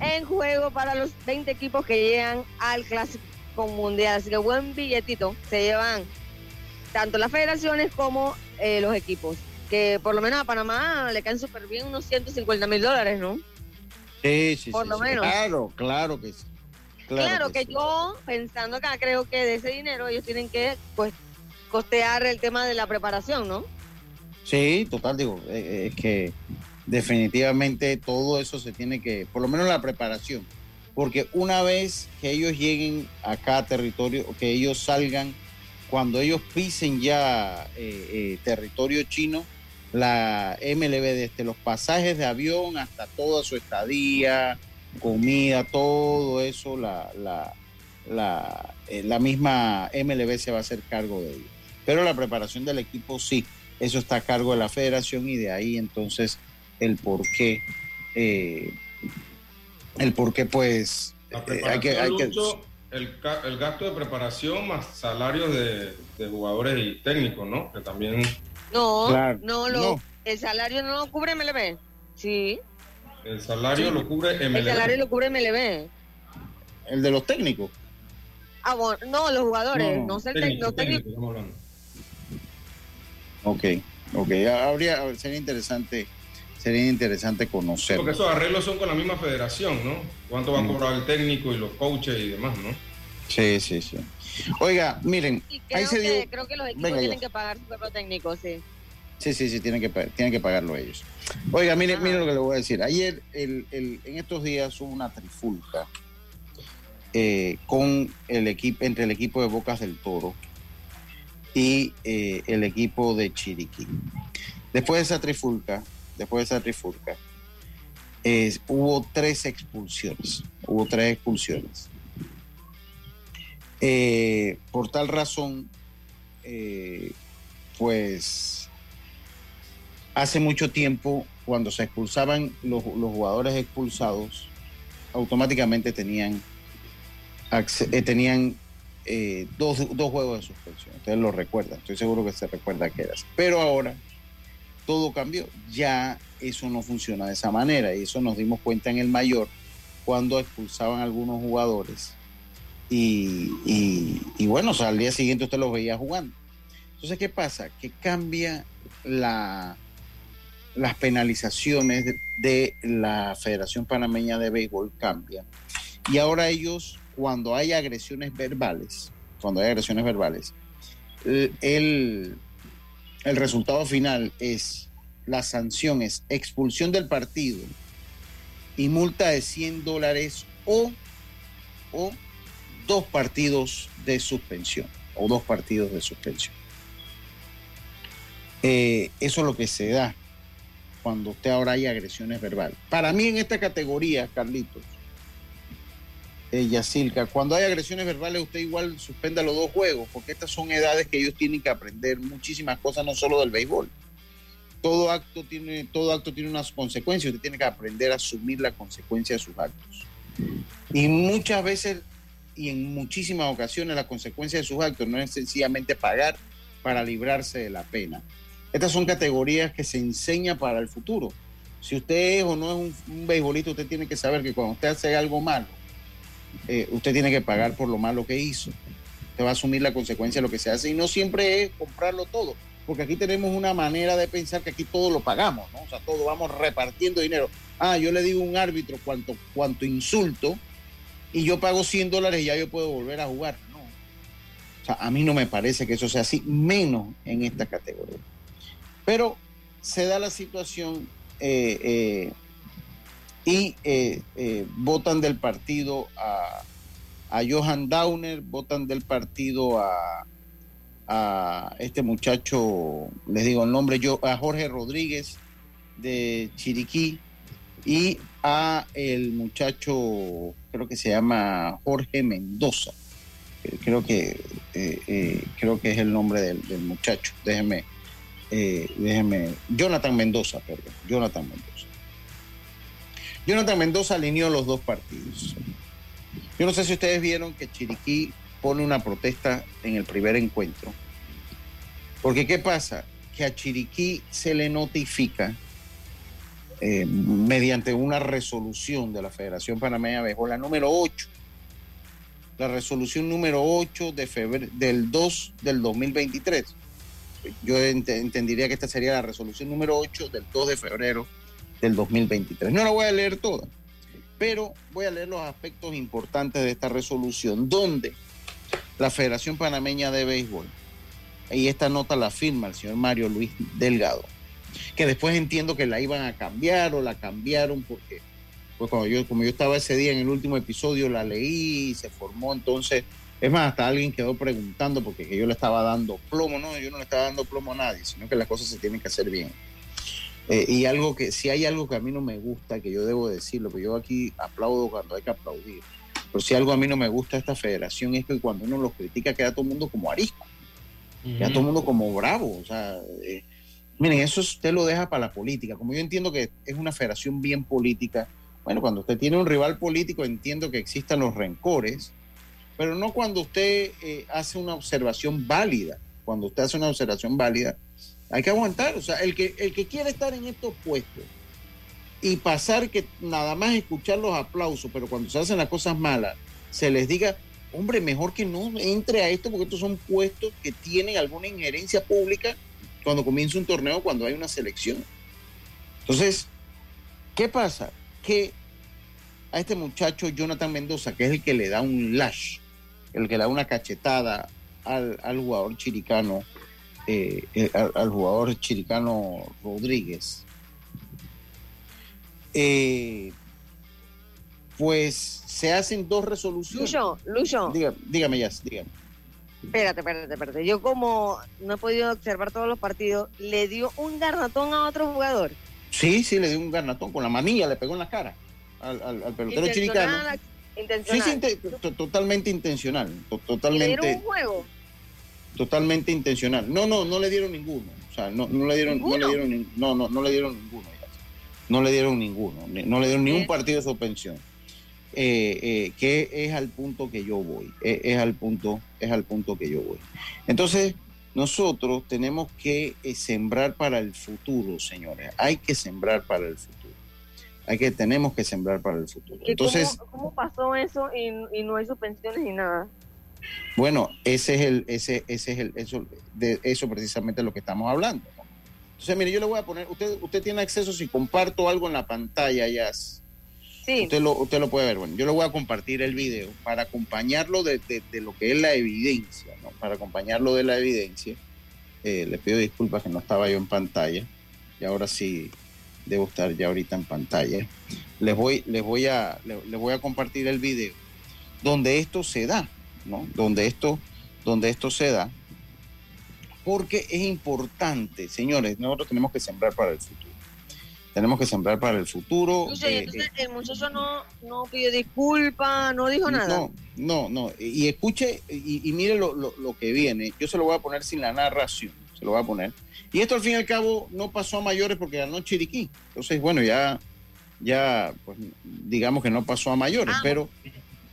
en juego para los 20 equipos que llegan al Clásico Mundial. Así que buen billetito se llevan tanto las federaciones como eh, los equipos. Que por lo menos a Panamá le caen súper bien unos 150 mil dólares, ¿no? Sí, sí, Por sí, lo sí. menos. Claro, claro que sí. Claro, que, sí. yo, pensando acá, creo que de ese dinero ellos tienen que pues, costear el tema de la preparación, ¿no? Sí, total, digo, eh, eh, es que definitivamente todo eso se tiene que, por lo menos la preparación, porque una vez que ellos lleguen acá a territorio, que ellos salgan, cuando ellos pisen ya eh, eh, territorio chino, la MLB desde los pasajes de avión hasta toda su estadía, comida, todo eso, la, la, la, eh, la misma MLB se va a hacer cargo de ello. Pero la preparación del equipo sí, eso está a cargo de la federación y de ahí entonces el por qué, eh, el por qué pues eh, hay que... Hay que el, el gasto de preparación más salarios de, de jugadores y técnicos, ¿no? Que también No, Claro, no, lo, no. el salario no lo cubre MLB. Sí, el salario Sí. lo cubre el MLB. salario lo cubre MLB. el de los técnicos. Ah, bueno, no, los jugadores, no, No, sé, el técnico, los técnicos. técnico. Ok, ok, habría, sería interesante, sería interesante conocer. Porque esos arreglos son con la misma federación, ¿no? ¿Cuánto va a Mm. cobrar el técnico y los coaches y demás, no? Sí, sí, sí. Oiga, miren, Y ahí creo, se dio... que, creo que los equipos Venga, tienen que pagar su cuerpo técnico, sí. Sí, sí, sí, tienen que, tienen que pagarlo ellos. Oiga, mire, mire lo que le voy a decir. Ayer, el, el- en estos días, hubo una trifulca eh, con el equipo, entre el equipo de Bocas del Toro y eh, el equipo de Chiriquí. Después de esa trifulca, después de esa trifulca, eh, hubo tres expulsiones. Hubo tres expulsiones. Eh, por tal razón, eh, pues hace mucho tiempo, cuando se expulsaban los, jugadores expulsados, automáticamente tenían, eh, tenían dos, dos juegos de suspensión. Ustedes lo recuerdan, estoy seguro que se recuerda que era. Pero ahora todo cambió. Ya eso no funciona de esa manera y eso nos dimos cuenta en el mayor cuando expulsaban a algunos jugadores y, y- bueno, al día siguiente usted los veía jugando. Entonces, ¿qué pasa? Que cambia la, las penalizaciones de, la Federación Panameña de Béisbol, cambian. Y ahora ellos, cuando hay agresiones verbales, cuando hay agresiones verbales, el, el, resultado final es, la sanción es expulsión del partido y multa de 100 dólares o dos partidos de suspensión, o dos partidos de suspensión. Eh, eso es lo que se da cuando usted ahora hay agresiones verbales. Para mí en esta categoría, Carlitos, eh, Yacilca, cuando hay agresiones verbales, usted igual suspenda los dos juegos, porque estas son edades que ellos tienen que aprender muchísimas cosas, no solo del béisbol. Todo acto tiene, todo acto tiene unas consecuencias, usted tiene que aprender a asumir la consecuencia de sus actos. Y muchas veces y en muchísimas ocasiones la consecuencia de sus actos no es sencillamente pagar para librarse de la pena. Estas son categorías que se enseña para el futuro. Si usted es o no es un, un beisbolista, usted tiene que saber que cuando usted hace algo malo, eh, usted tiene que pagar por lo malo que hizo. Usted va a asumir la consecuencia de lo que se hace y no siempre es comprarlo todo, porque aquí tenemos una manera de pensar que aquí todo lo pagamos, ¿no? O sea, todo vamos repartiendo dinero. Ah, yo le digo a un árbitro cuánto, cuánto insulto y yo pago 100 dólares y ya yo puedo volver a jugar. No. O sea, a mí no me parece que eso sea así, menos en esta categoría. Pero se da la situación eh, eh, y eh, votan del partido a, a Johan Downer, votan del partido a, a este muchacho, les digo el nombre, yo, a Jorge Rodríguez de Chiriquí y a el muchacho, creo que se llama Jorge Mendoza. Eh, Creo que eh, eh, creo que es el nombre del, muchacho. Déjeme, déjeme. Jonathan Mendoza, perdón. Jonathan Mendoza. Jonathan Mendoza alineó los dos partidos. Yo no sé si ustedes vieron que Chiriquí pone una protesta en el primer encuentro. Porque ¿qué pasa? Que a Chiriquí se le notifica eh, mediante una resolución de la Federación Panameña de Béisbol, la número 8, la resolución número 8 de del 2 del 2023. Yo ent- entendería que esta sería la resolución número 8 del 2 de febrero del 2023. No la voy a leer toda, pero voy a leer los aspectos importantes de esta resolución, donde la Federación Panameña de Béisbol, y esta nota la firma el señor Mario Luis Delgado, que después entiendo que la iban a cambiar o la cambiaron porque pues cuando yo, como yo estaba ese día en el último episodio, la leí y se formó. Entonces, es más, hasta alguien quedó preguntando porque que yo le estaba dando plomo, no, yo no le estaba dando plomo a nadie, sino que las cosas se tienen que hacer bien. Eh, y algo que, si hay algo que a mí no me gusta, que yo debo decirlo, que yo aquí aplaudo cuando hay que aplaudir, pero si algo a mí no me gusta de esta federación es que cuando uno los critica queda todo el mundo como arisco, queda todo el mundo como bravo, o sea, eh, miren, eso usted lo deja para la política, como yo entiendo que es una federación bien política, bueno, cuando usted tiene un rival político entiendo que existan los rencores, pero no cuando usted eh, hace una observación válida, cuando usted hace una observación válida, hay que aguantar, o sea, el que, el que quiere estar en estos puestos y pasar que nada más escuchar los aplausos, pero cuando se hacen las cosas malas, se les diga, hombre, mejor que no entre a esto porque estos son puestos que tienen alguna injerencia pública cuando comienza un torneo, cuando hay una selección. Entonces, ¿qué pasa? Que a este muchacho Jonathan Mendoza, que es el que le da un lash, el que le da una cachetada al, al jugador chiricano, eh, eh, al, al jugador chiricano Rodríguez, eh, pues se hacen dos resoluciones. Lucho, Lucho. Dígame, dígame ya, dígame. Espérate, espérate, espérate. Yo como no he podido observar todos los partidos, le dio un garnatón a otro jugador. Sí, sí, le dio un garnatón con la manilla, le pegó en la cara al, al- al pelotero chiricano. Intencional, Sí, totalmente intencional, to- ¿Y le dieron totalmente, un juego? totalmente intencional. No, no, no le dieron ninguno. O sea, no, no le dieron, no le dieron, no, no, no le dieron ninguno. No le dieron ninguno, ni- no le dieron ni un partido de suspensión. Eh, eh, que es al punto que yo voy, eh, es al punto, es al punto que yo voy. Entonces, nosotros tenemos que eh, sembrar para el futuro, señores. Hay que sembrar para el futuro. Hay que, tenemos que sembrar para el futuro. ¿Que Entonces, ¿cómo, cómo pasó eso y, y no hay suspensiones ni nada? Bueno, ese es el, ese, ese es el, eso, de eso precisamente es lo que estamos hablando. ¿no? Entonces, mire, yo le voy a poner, usted, usted tiene acceso si comparto algo en la pantalla, ya. Usted lo, puede ver. Bueno, yo le voy a compartir el video para acompañarlo de, lo que es la evidencia, ¿no? Para acompañarlo de la evidencia. Eh, le pido disculpas que no estaba yo en pantalla. Y ahora sí debo estar ya ahorita en pantalla. Les voy, les voy a, le- les voy a compartir el video donde esto se da, ¿no? Donde esto, donde esto se da. Porque es importante, señores, nosotros tenemos que sembrar para el futuro. Tenemos que sembrar para el futuro. Lucho, y eh, entonces el muchacho no, no pidió disculpas, no dijo nada. No, no, no. Y escuche y, y mire lo, lo- lo que viene. Yo se lo voy a poner sin la narración. Se lo voy a poner. Y esto al fin y al cabo no pasó a mayores porque ganó Chiriquí. Entonces, bueno, ya, ya, pues digamos que no pasó a mayores, pero.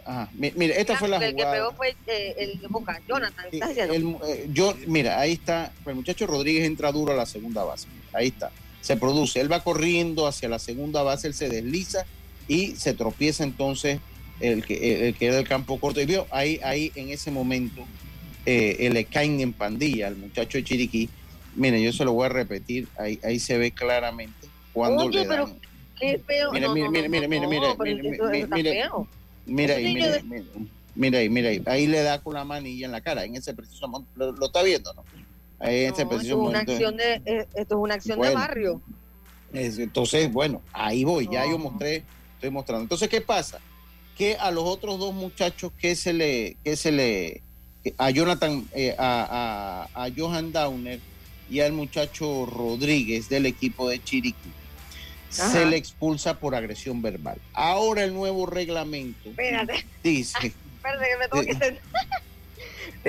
Ajá, mi- mire, esta Ah, fue la el que pegó fue eh, el de Boca, Jonathan. ¿estás diciendo? El- eh, yo, mira, ahí está. El muchacho Rodríguez entra duro a la segunda base. Ahí está. Se produce. Él va corriendo hacia la segunda base, él se desliza y se tropieza entonces el que, el, el que era del campo corto. Y vio, ahí, ahí en ese momento eh, eh, le caen en pandilla al muchacho de Chiriquí. Mire, yo se lo voy a repetir. Ahí, ahí se ve claramente cuando Oye, le pero dan. qué feo. Mire, no, mire, no, mire, no, mire, mire, no, mire, pero mire, eso- eso está mire, feo. Mira Ese ahí, niño mira, de- ahí, mira, mira ahí, mira ahí. Ahí le da con la manilla en la cara, en ese preciso momento. Lo, lo está viendo, ¿no? Ahí en ese No, esto preciso es una momento. acción de, eh, esto es una acción de barrio. Es- Entonces, bueno, ahí voy, ya yo mostré, estoy mostrando. Entonces, ¿qué pasa? Que a los otros dos muchachos que se le, que se le, a Jonathan, eh, a, a- a Johan Downer y al muchacho Rodríguez del equipo de Chiriquí, Ajá. se le expulsa por agresión verbal. Ahora el nuevo reglamento Espérate, dice [laughs] espérate que me tengo que sentar.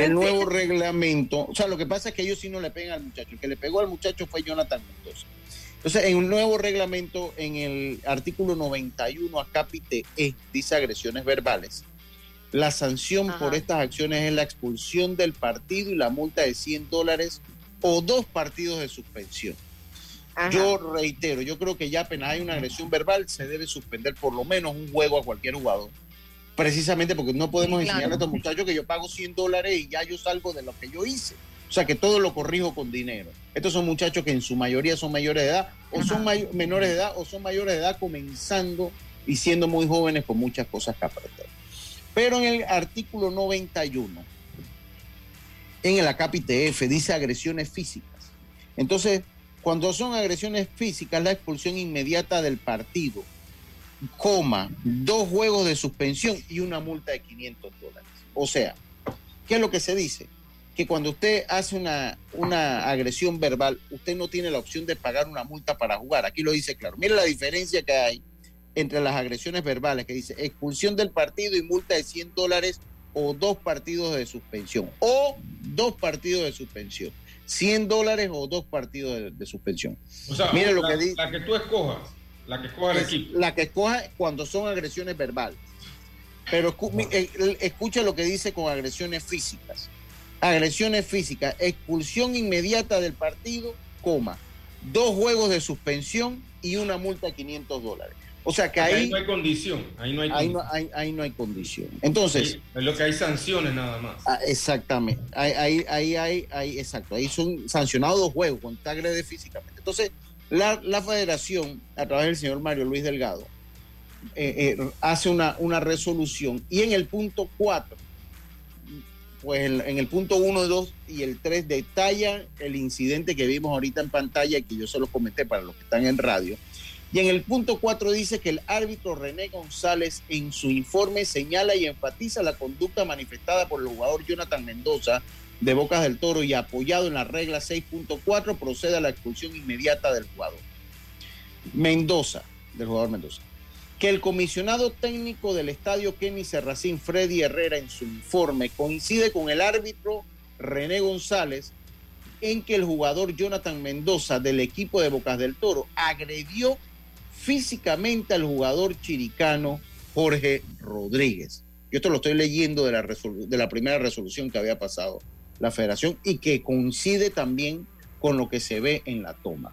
El nuevo reglamento, o sea, lo que pasa es que ellos sí no le pegan al muchacho, el que le pegó al muchacho fue Jonathan Mendoza. Entonces, en un nuevo reglamento, en el artículo 91, acápite E, dice agresiones verbales. La sanción por estas acciones es la expulsión del partido y la multa de 100 dólares o dos partidos de suspensión. Yo reitero, yo creo que ya apenas hay una agresión verbal, se debe suspender por lo menos un juego a cualquier jugador. Precisamente porque no podemos claro. enseñarle a estos muchachos que yo pago 100 dólares y ya yo salgo de lo que yo hice. O sea, que todo lo corrijo con dinero. Estos son muchachos que en su mayoría son mayores de edad, o son menores de edad, o son mayores de edad comenzando y siendo muy jóvenes con muchas cosas que aprender. Pero en el artículo 91, en el acápite F, dice agresiones físicas. Entonces, cuando son agresiones físicas, la expulsión inmediata del partido, coma, dos juegos de suspensión y una multa de 500 dólares. O sea, ¿qué es lo que se dice? Que cuando usted hace una, una agresión verbal, usted no tiene la opción de pagar una multa para jugar. Aquí lo dice claro. Mire la diferencia que hay entre las agresiones verbales, que dice expulsión del partido y multa de 100 dólares o dos partidos de suspensión. O dos partidos de suspensión. 100 dólares o dos partidos de, de suspensión. O sea, Mire lo que dice. la que tú escojas, la que escoja el equipo. La que escoja cuando son agresiones verbales. Pero escu- eh, escucha lo que dice con agresiones físicas. Agresiones físicas, expulsión inmediata del partido, coma, dos juegos de suspensión y una multa de 500 dólares. O sea que Ahí, ahí, no hay condición. Ahí no hay ahí, no, condición. ahí- ahí no hay condición. Entonces, es lo que hay sanciones nada más. Ah, exactamente. Ahí, ahí, ahí, exacto. Ahí son sancionados dos juegos cuando te agrede físicamente. Entonces, la, la federación, a través del señor Mario Luis Delgado, eh, eh, hace una, una resolución y en el punto 4, pues en, el punto 1, 2 y el 3 detalla el incidente que vimos ahorita en pantalla, que yo se lo comenté para los que están en radio. Y en el punto 4 dice que el árbitro René González en su informe señala y enfatiza la conducta manifestada por el jugador Jonathan Mendoza de Bocas del Toro y apoyado en la regla 6.4 procede a la expulsión inmediata del jugador. Mendoza, del jugador Mendoza. Que el comisionado técnico del estadio Kenny Serracín, Freddy Herrera, en su informe coincide con el árbitro René González en que el jugador Jonathan Mendoza del equipo de Bocas del Toro agredió físicamente al jugador chiricano Jorge Rodríguez. Yo esto lo estoy leyendo de la, de la primera resolución que había pasado la federación y que coincide también con lo que se ve en la toma.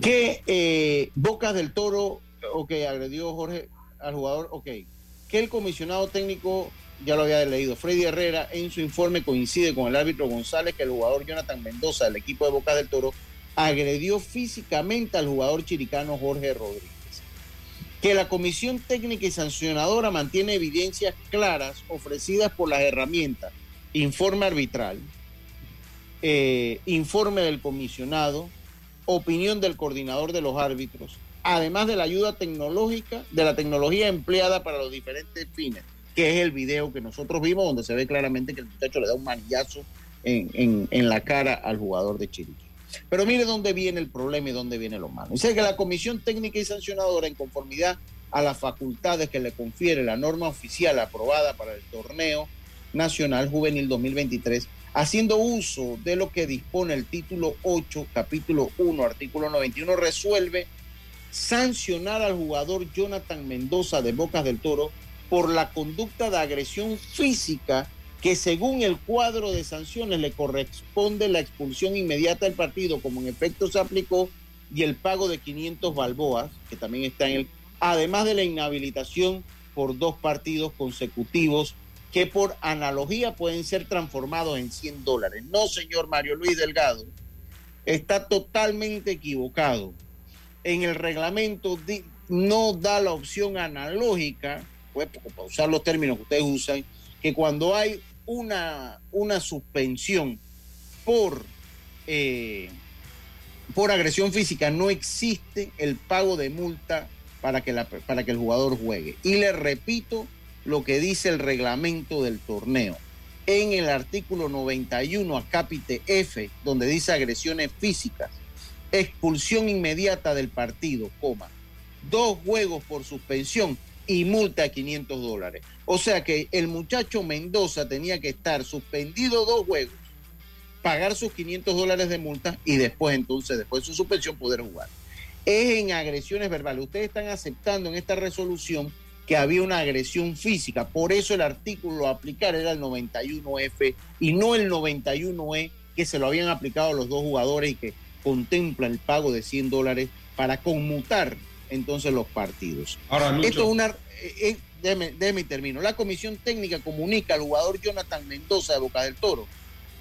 Que eh, Bocas del Toro, ok, agredió Jorge al jugador, ok. Que el comisionado técnico, ya lo había leído, Freddy Herrera, en su informe coincide con el árbitro González que el jugador Jonathan Mendoza del equipo de Bocas del Toro agredió físicamente al jugador chiricano Jorge Rodríguez. Que la comisión técnica y sancionadora mantiene evidencias claras ofrecidas por las herramientas informe arbitral, eh, informe del comisionado, opinión del coordinador de los árbitros, además de la ayuda tecnológica, de la tecnología empleada para los diferentes fines, que es el video que nosotros vimos, donde se ve claramente que el muchacho le da un manillazo en, en- en la cara al jugador de Chiriquí. Pero mire dónde viene el problema y dónde viene lo malo. Dice que la Comisión Técnica y Sancionadora, en conformidad a las facultades que le confiere la norma oficial aprobada para el torneo nacional juvenil 2023, haciendo uso de lo que dispone el título 8, capítulo 1, artículo 91, resuelve sancionar al jugador Jonathan Mendoza de Bocas del Toro por la conducta de agresión física que según el cuadro de sanciones le corresponde la expulsión inmediata del partido, como en efecto se aplicó, y el pago de 500 balboas, que también está en el, además de la inhabilitación por dos partidos consecutivos, que por analogía pueden ser transformados en 100 dólares. No, señor Mario Luis Delgado, está totalmente equivocado. En el reglamento no da la opción analógica, pues, para usar los términos que ustedes usan, que cuando hay una, una suspensión por, eh, por agresión física no existe el pago de multa para que, para que el jugador juegue. Y le repito lo que dice el reglamento del torneo. En el artículo 91 a F, donde dice agresiones físicas, expulsión inmediata del partido, coma, dos juegos por suspensión y multa de 500 dólares. O sea que el muchacho Mendoza tenía que estar suspendido dos juegos, pagar sus 500 dólares de multa y después entonces, después de su suspensión, poder jugar. Es en agresiones verbales. Ustedes están aceptando en esta resolución que había una agresión física. Por eso el artículo a aplicar era el 91F y no el 91E que se lo habían aplicado los dos jugadores y que contempla el pago de 100 dólares para conmutar entonces los partidos. Ahora, Esto es una... Eh, déjeme, déjeme termino. La comisión técnica comunica al jugador Jonathan Mendoza de Boca del Toro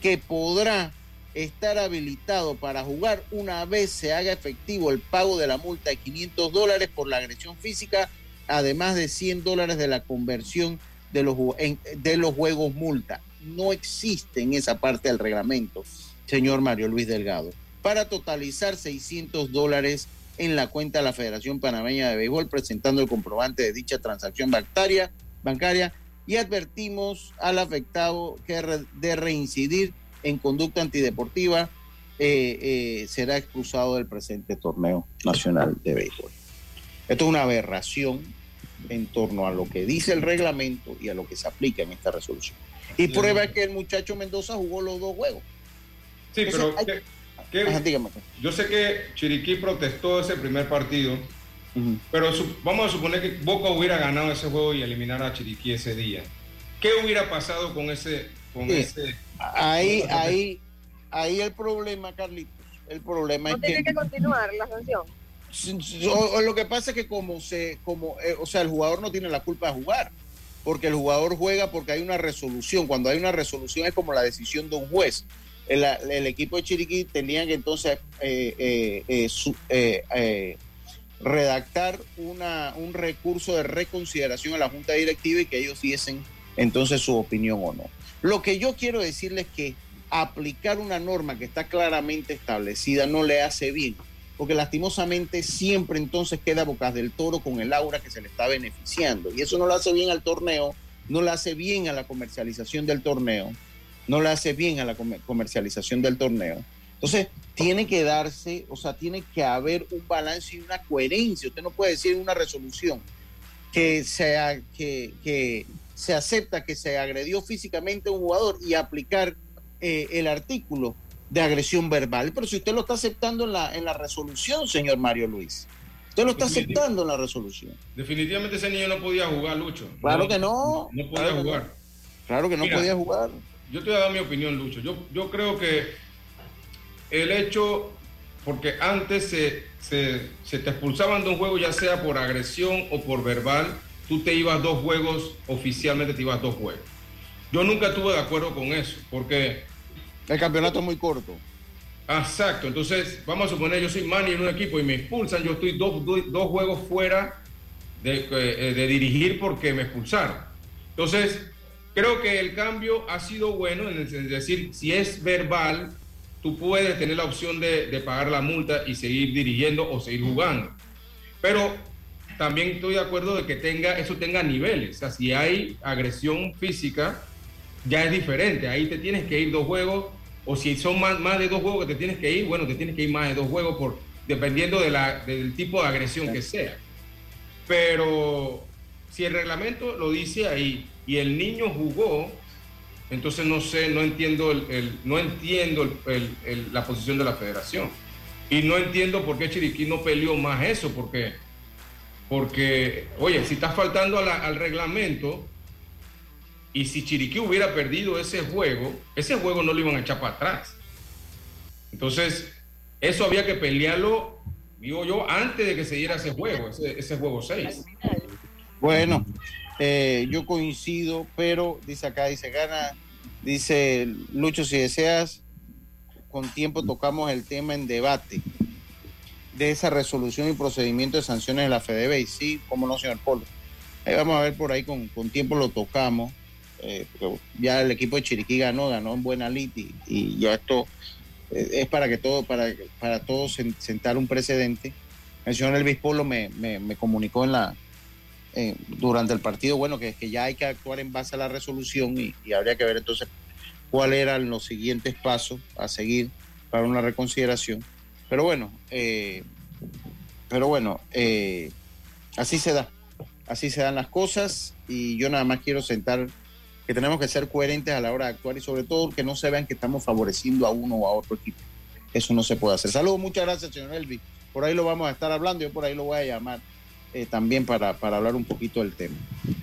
que podrá estar habilitado para jugar una vez se haga efectivo el pago de la multa de 500 dólares por la agresión física, además de 100 dólares de la conversión de los, de los juegos multa. No existe en esa parte del reglamento, señor Mario Luis Delgado, para totalizar 600 dólares en la cuenta de la Federación Panameña de Béisbol, presentando el comprobante de dicha transacción bancaria, bancaria y advertimos al afectado que de reincidir en conducta antideportiva eh, eh, será expulsado del presente torneo nacional de béisbol. Esto es una aberración en torno a lo que dice el reglamento y a lo que se aplica en esta resolución. Y prueba es que el muchacho Mendoza jugó los dos juegos. Sí, pero yo sé que Chiriquí protestó ese primer partido, pero vamos a suponer que Boca hubiera ganado ese juego y eliminar a Chiriquí ese día. ¿Qué hubiera pasado con ese... Con ese ahí, ahí, ahí el problema, Carlitos, el problema ¿No es tiene que... que continuar la sanción? Lo que pasa es que como se, como, eh, o sea, el jugador no tiene la culpa de jugar, porque el jugador juega porque hay una resolución. Cuando hay una resolución es como la decisión de un juez. El, equipo de Chiriquí tenía que entonces eh, eh, eh, su- eh, redactar un recurso de reconsideración a la junta directiva y que ellos diesen entonces su opinión o no. Lo que yo quiero decirles es que aplicar una norma que está claramente establecida no le hace bien, porque lastimosamente siempre entonces queda Bocas del Toro con el aura que se le está beneficiando y eso no le hace bien al torneo, no le hace bien a la comercialización del torneo, no le hace bien a la comer- comercialización del torneo. Entonces, tiene que darse, o sea, tiene que haber un balance y una coherencia. Usted no puede decir una resolución que se, a- que, que se acepta que se agredió físicamente a un jugador y aplicar eh, el artículo de agresión verbal. Pero si usted lo está aceptando en la, en la resolución, señor Mario Luis, usted lo está aceptando en la resolución. Definitivamente ese niño no podía jugar, Lucho. Claro que no. No podía Claro que no. jugar. Claro que no Mira, podía jugar. Yo te voy a dar mi opinión, Lucho. Yo, yo creo que el hecho, porque antes se, se, se te expulsaban de un juego, ya sea por agresión o por verbal, tú te ibas dos juegos, oficialmente te ibas dos juegos. Yo nunca estuve de acuerdo con eso, porque... El campeonato es muy corto. Exacto, entonces vamos a suponer yo soy manager en un equipo y me expulsan, yo estoy dos, dos- juegos fuera de, eh, de dirigir porque me expulsaron. Entonces, creo que el cambio ha sido bueno, en decir, si es verbal, tú puedes tener la opción de, de pagar la multa y seguir dirigiendo o seguir jugando. Pero también estoy de acuerdo de que tenga, eso tenga niveles. O sea, si hay agresión física, ya es diferente. Ahí te tienes que ir dos juegos o si son más, más de dos juegos que te tienes que ir, bueno, te tienes que ir más de dos juegos por, dependiendo de la, del tipo de agresión que sea. Pero si el reglamento lo dice ahí y el niño jugó, entonces no sé, no entiendo, el, no entiendo la posición de la federación. Y no entiendo por qué Chiriquí no peleó más eso, porque, porque oye, si está faltando al reglamento, y si Chiriquí hubiera perdido ese juego, ese juego no lo iban a echar para atrás. Entonces, eso había que pelearlo, digo yo, antes de que se diera ese juego, ese, juego 6. Bueno, eh, yo coincido, pero dice acá, dice Gana, dice Lucho, si deseas, con tiempo tocamos el tema en debate de esa resolución y procedimiento de sanciones de la FEDEB. Y sí, como no, señor Polo. Ahí vamos a ver por ahí, con, tiempo lo tocamos. Eh, ya el equipo de Chiriquí ganó, ganó en buena lid y, ya esto eh, es para que todo, para, para todos sentar un precedente. El señor Elvis Polo me, me, comunicó en la, durante el partido, bueno, que, que ya hay que actuar en base a la resolución y, y habría que ver entonces cuáles eran los siguientes pasos a seguir para una reconsideración. Pero bueno, eh, pero bueno, así se da, así se dan las cosas y yo nada más quiero sentar que tenemos que ser coherentes a la hora de actuar y sobre todo que no se vean que estamos favoreciendo a uno o a otro equipo. Eso no se puede hacer. Saludos, muchas gracias, señor Elvi. Por ahí lo vamos a estar hablando, yo por ahí lo voy a llamar eh, también para, para, hablar un poquito del tema.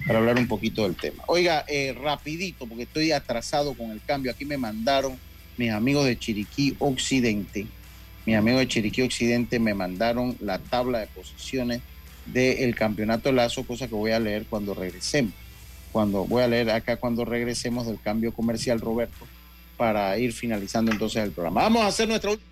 Para hablar un poquito del tema. Oiga, eh, rapidito, porque estoy atrasado con el cambio. Aquí me mandaron mis amigos de Chiriquí Occidente. Mis amigos de Chiriquí Occidente me mandaron la tabla de posiciones del campeonato Lazo, cosa que voy a leer cuando regresemos. Cuando voy a leer acá cuando regresemos del cambio comercial, Roberto, para ir finalizando entonces el programa. Vamos a hacer nuestra última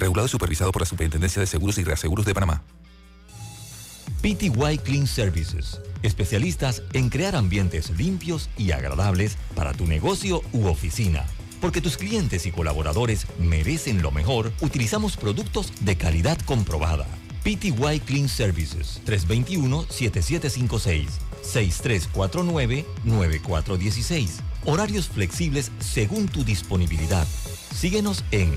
regulado y supervisado por la Superintendencia de Seguros y Reaseguros de Panamá. PTY Clean Services, especialistas en crear ambientes limpios y agradables para tu negocio u oficina. Porque tus clientes y colaboradores merecen lo mejor, utilizamos productos de calidad comprobada. PTY Clean Services 321-7756 6349-9416. Horarios flexibles según tu disponibilidad. Síguenos en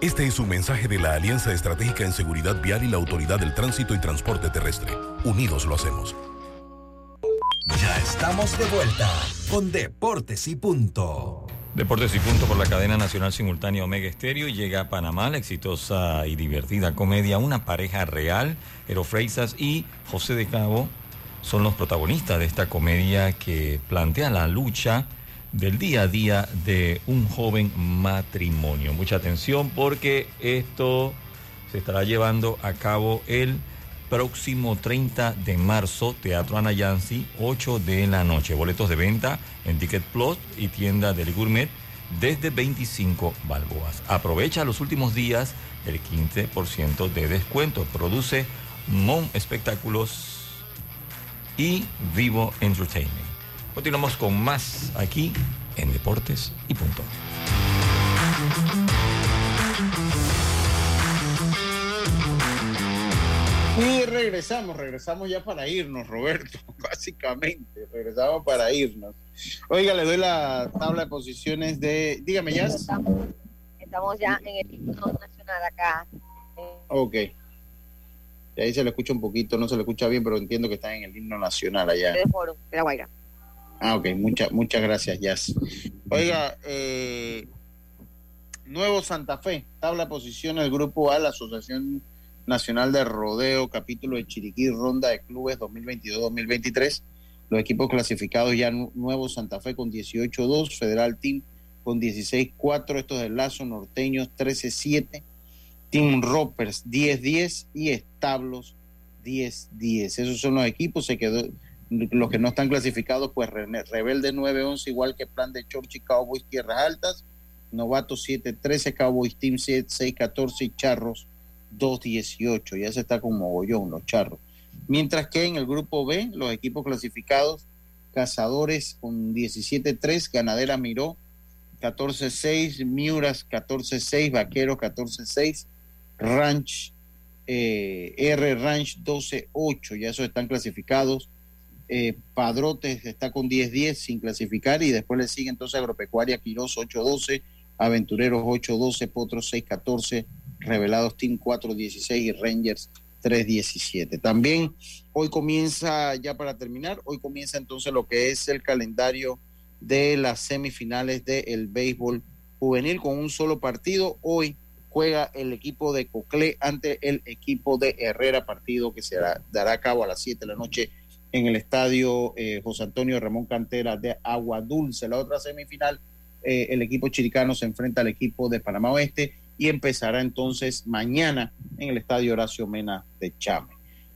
Este es un mensaje de la Alianza Estratégica en Seguridad Vial y la Autoridad del Tránsito y Transporte Terrestre. Unidos lo hacemos. Ya estamos de vuelta con Deportes y Punto. Deportes y Punto por la cadena nacional simultánea Omega Estéreo. Llega a Panamá la exitosa y divertida comedia Una pareja real. Ero Freisas y José de Cabo son los protagonistas de esta comedia que plantea la lucha del día a día de un joven matrimonio. Mucha atención porque esto se estará llevando a cabo el próximo 30 de marzo, Teatro Anayansi, 8 de la noche. Boletos de venta en Ticket Plus y tienda del Gourmet desde 25 balboas. Aprovecha los últimos días el 15% de descuento. Produce Mon Espectáculos y Vivo Entertainment. Continuamos con más aquí en Deportes y Punto. Y regresamos, regresamos ya para irnos, Roberto, [laughs] básicamente, regresamos para irnos. Oiga, le doy la tabla de posiciones de, dígame ya. Estamos ya en el himno nacional acá. Ok. Y ahí se le escucha un poquito, no se le escucha bien, pero entiendo que está en el himno nacional allá. De Foro, de la Guaira. Ah, ok, muchas muchas gracias, Jazz. Oiga, eh, Nuevo Santa Fe, tabla de posiciones del Grupo A, la Asociación Nacional de Rodeo, capítulo de Chiriquí, ronda de clubes 2022-2023. Los equipos clasificados ya Nuevo Santa Fe con 18-2, Federal Team con 16-4, estos de Lazo Norteños 13-7, Team Ropers 10-10 y Establos 10-10. Esos son los equipos, se quedó los que no están clasificados, pues Rebelde 9-11, igual que Plan de Chorchi, Cowboys Tierras Altas, Novato 7-13, Cowboys Team 6-14 y Charros 2-18. Ya se está con mogollón los Charros. Mientras que en el grupo B, los equipos clasificados, Cazadores con 17-3, Ganadera Miró 14-6, Miuras 14-6, Vaqueros 14-6, Ranch, eh, R Ranch 12-8, ya esos están clasificados. Eh, Padrotes está con 10-10 sin clasificar y después le sigue entonces Agropecuaria Quirós 8-12, Aventureros 8-12, Potros 6-14, Revelados Team 4-16 y Rangers 3-17. También hoy comienza, ya para terminar, hoy comienza entonces lo que es el calendario de las semifinales del béisbol juvenil con un solo partido. Hoy juega el equipo de Coclé ante el equipo de Herrera, partido que se dará a cabo a las 7 de la noche en el estadio eh, José Antonio Ramón Cantera de Agua Dulce. La otra semifinal, eh, el equipo chiricano se enfrenta al equipo de Panamá Oeste y empezará entonces mañana en el estadio Horacio Mena de Chame.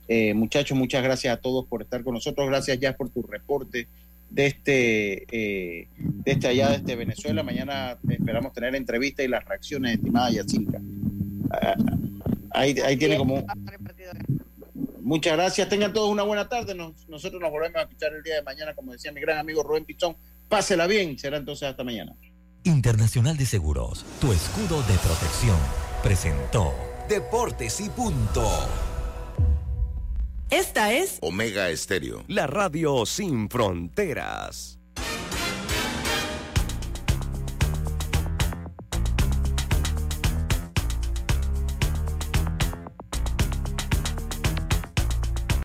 Eh, muchachos, muchas gracias a todos por estar con nosotros. Gracias ya por tu reporte de este, de este allá de este Venezuela. Mañana esperamos tener entrevista y las reacciones, estimada Yacirca. Ah, ahí, ahí tiene como Muchas gracias. Tengan todos una buena tarde. nosotros nos volvemos a escuchar el día de mañana, como decía mi gran amigo Rubén Pichón. Pásela bien. Será entonces hasta mañana. Internacional de Seguros, tu escudo de protección, presentó Deportes y Punto. Esta es Omega Estéreo. La radio sin fronteras.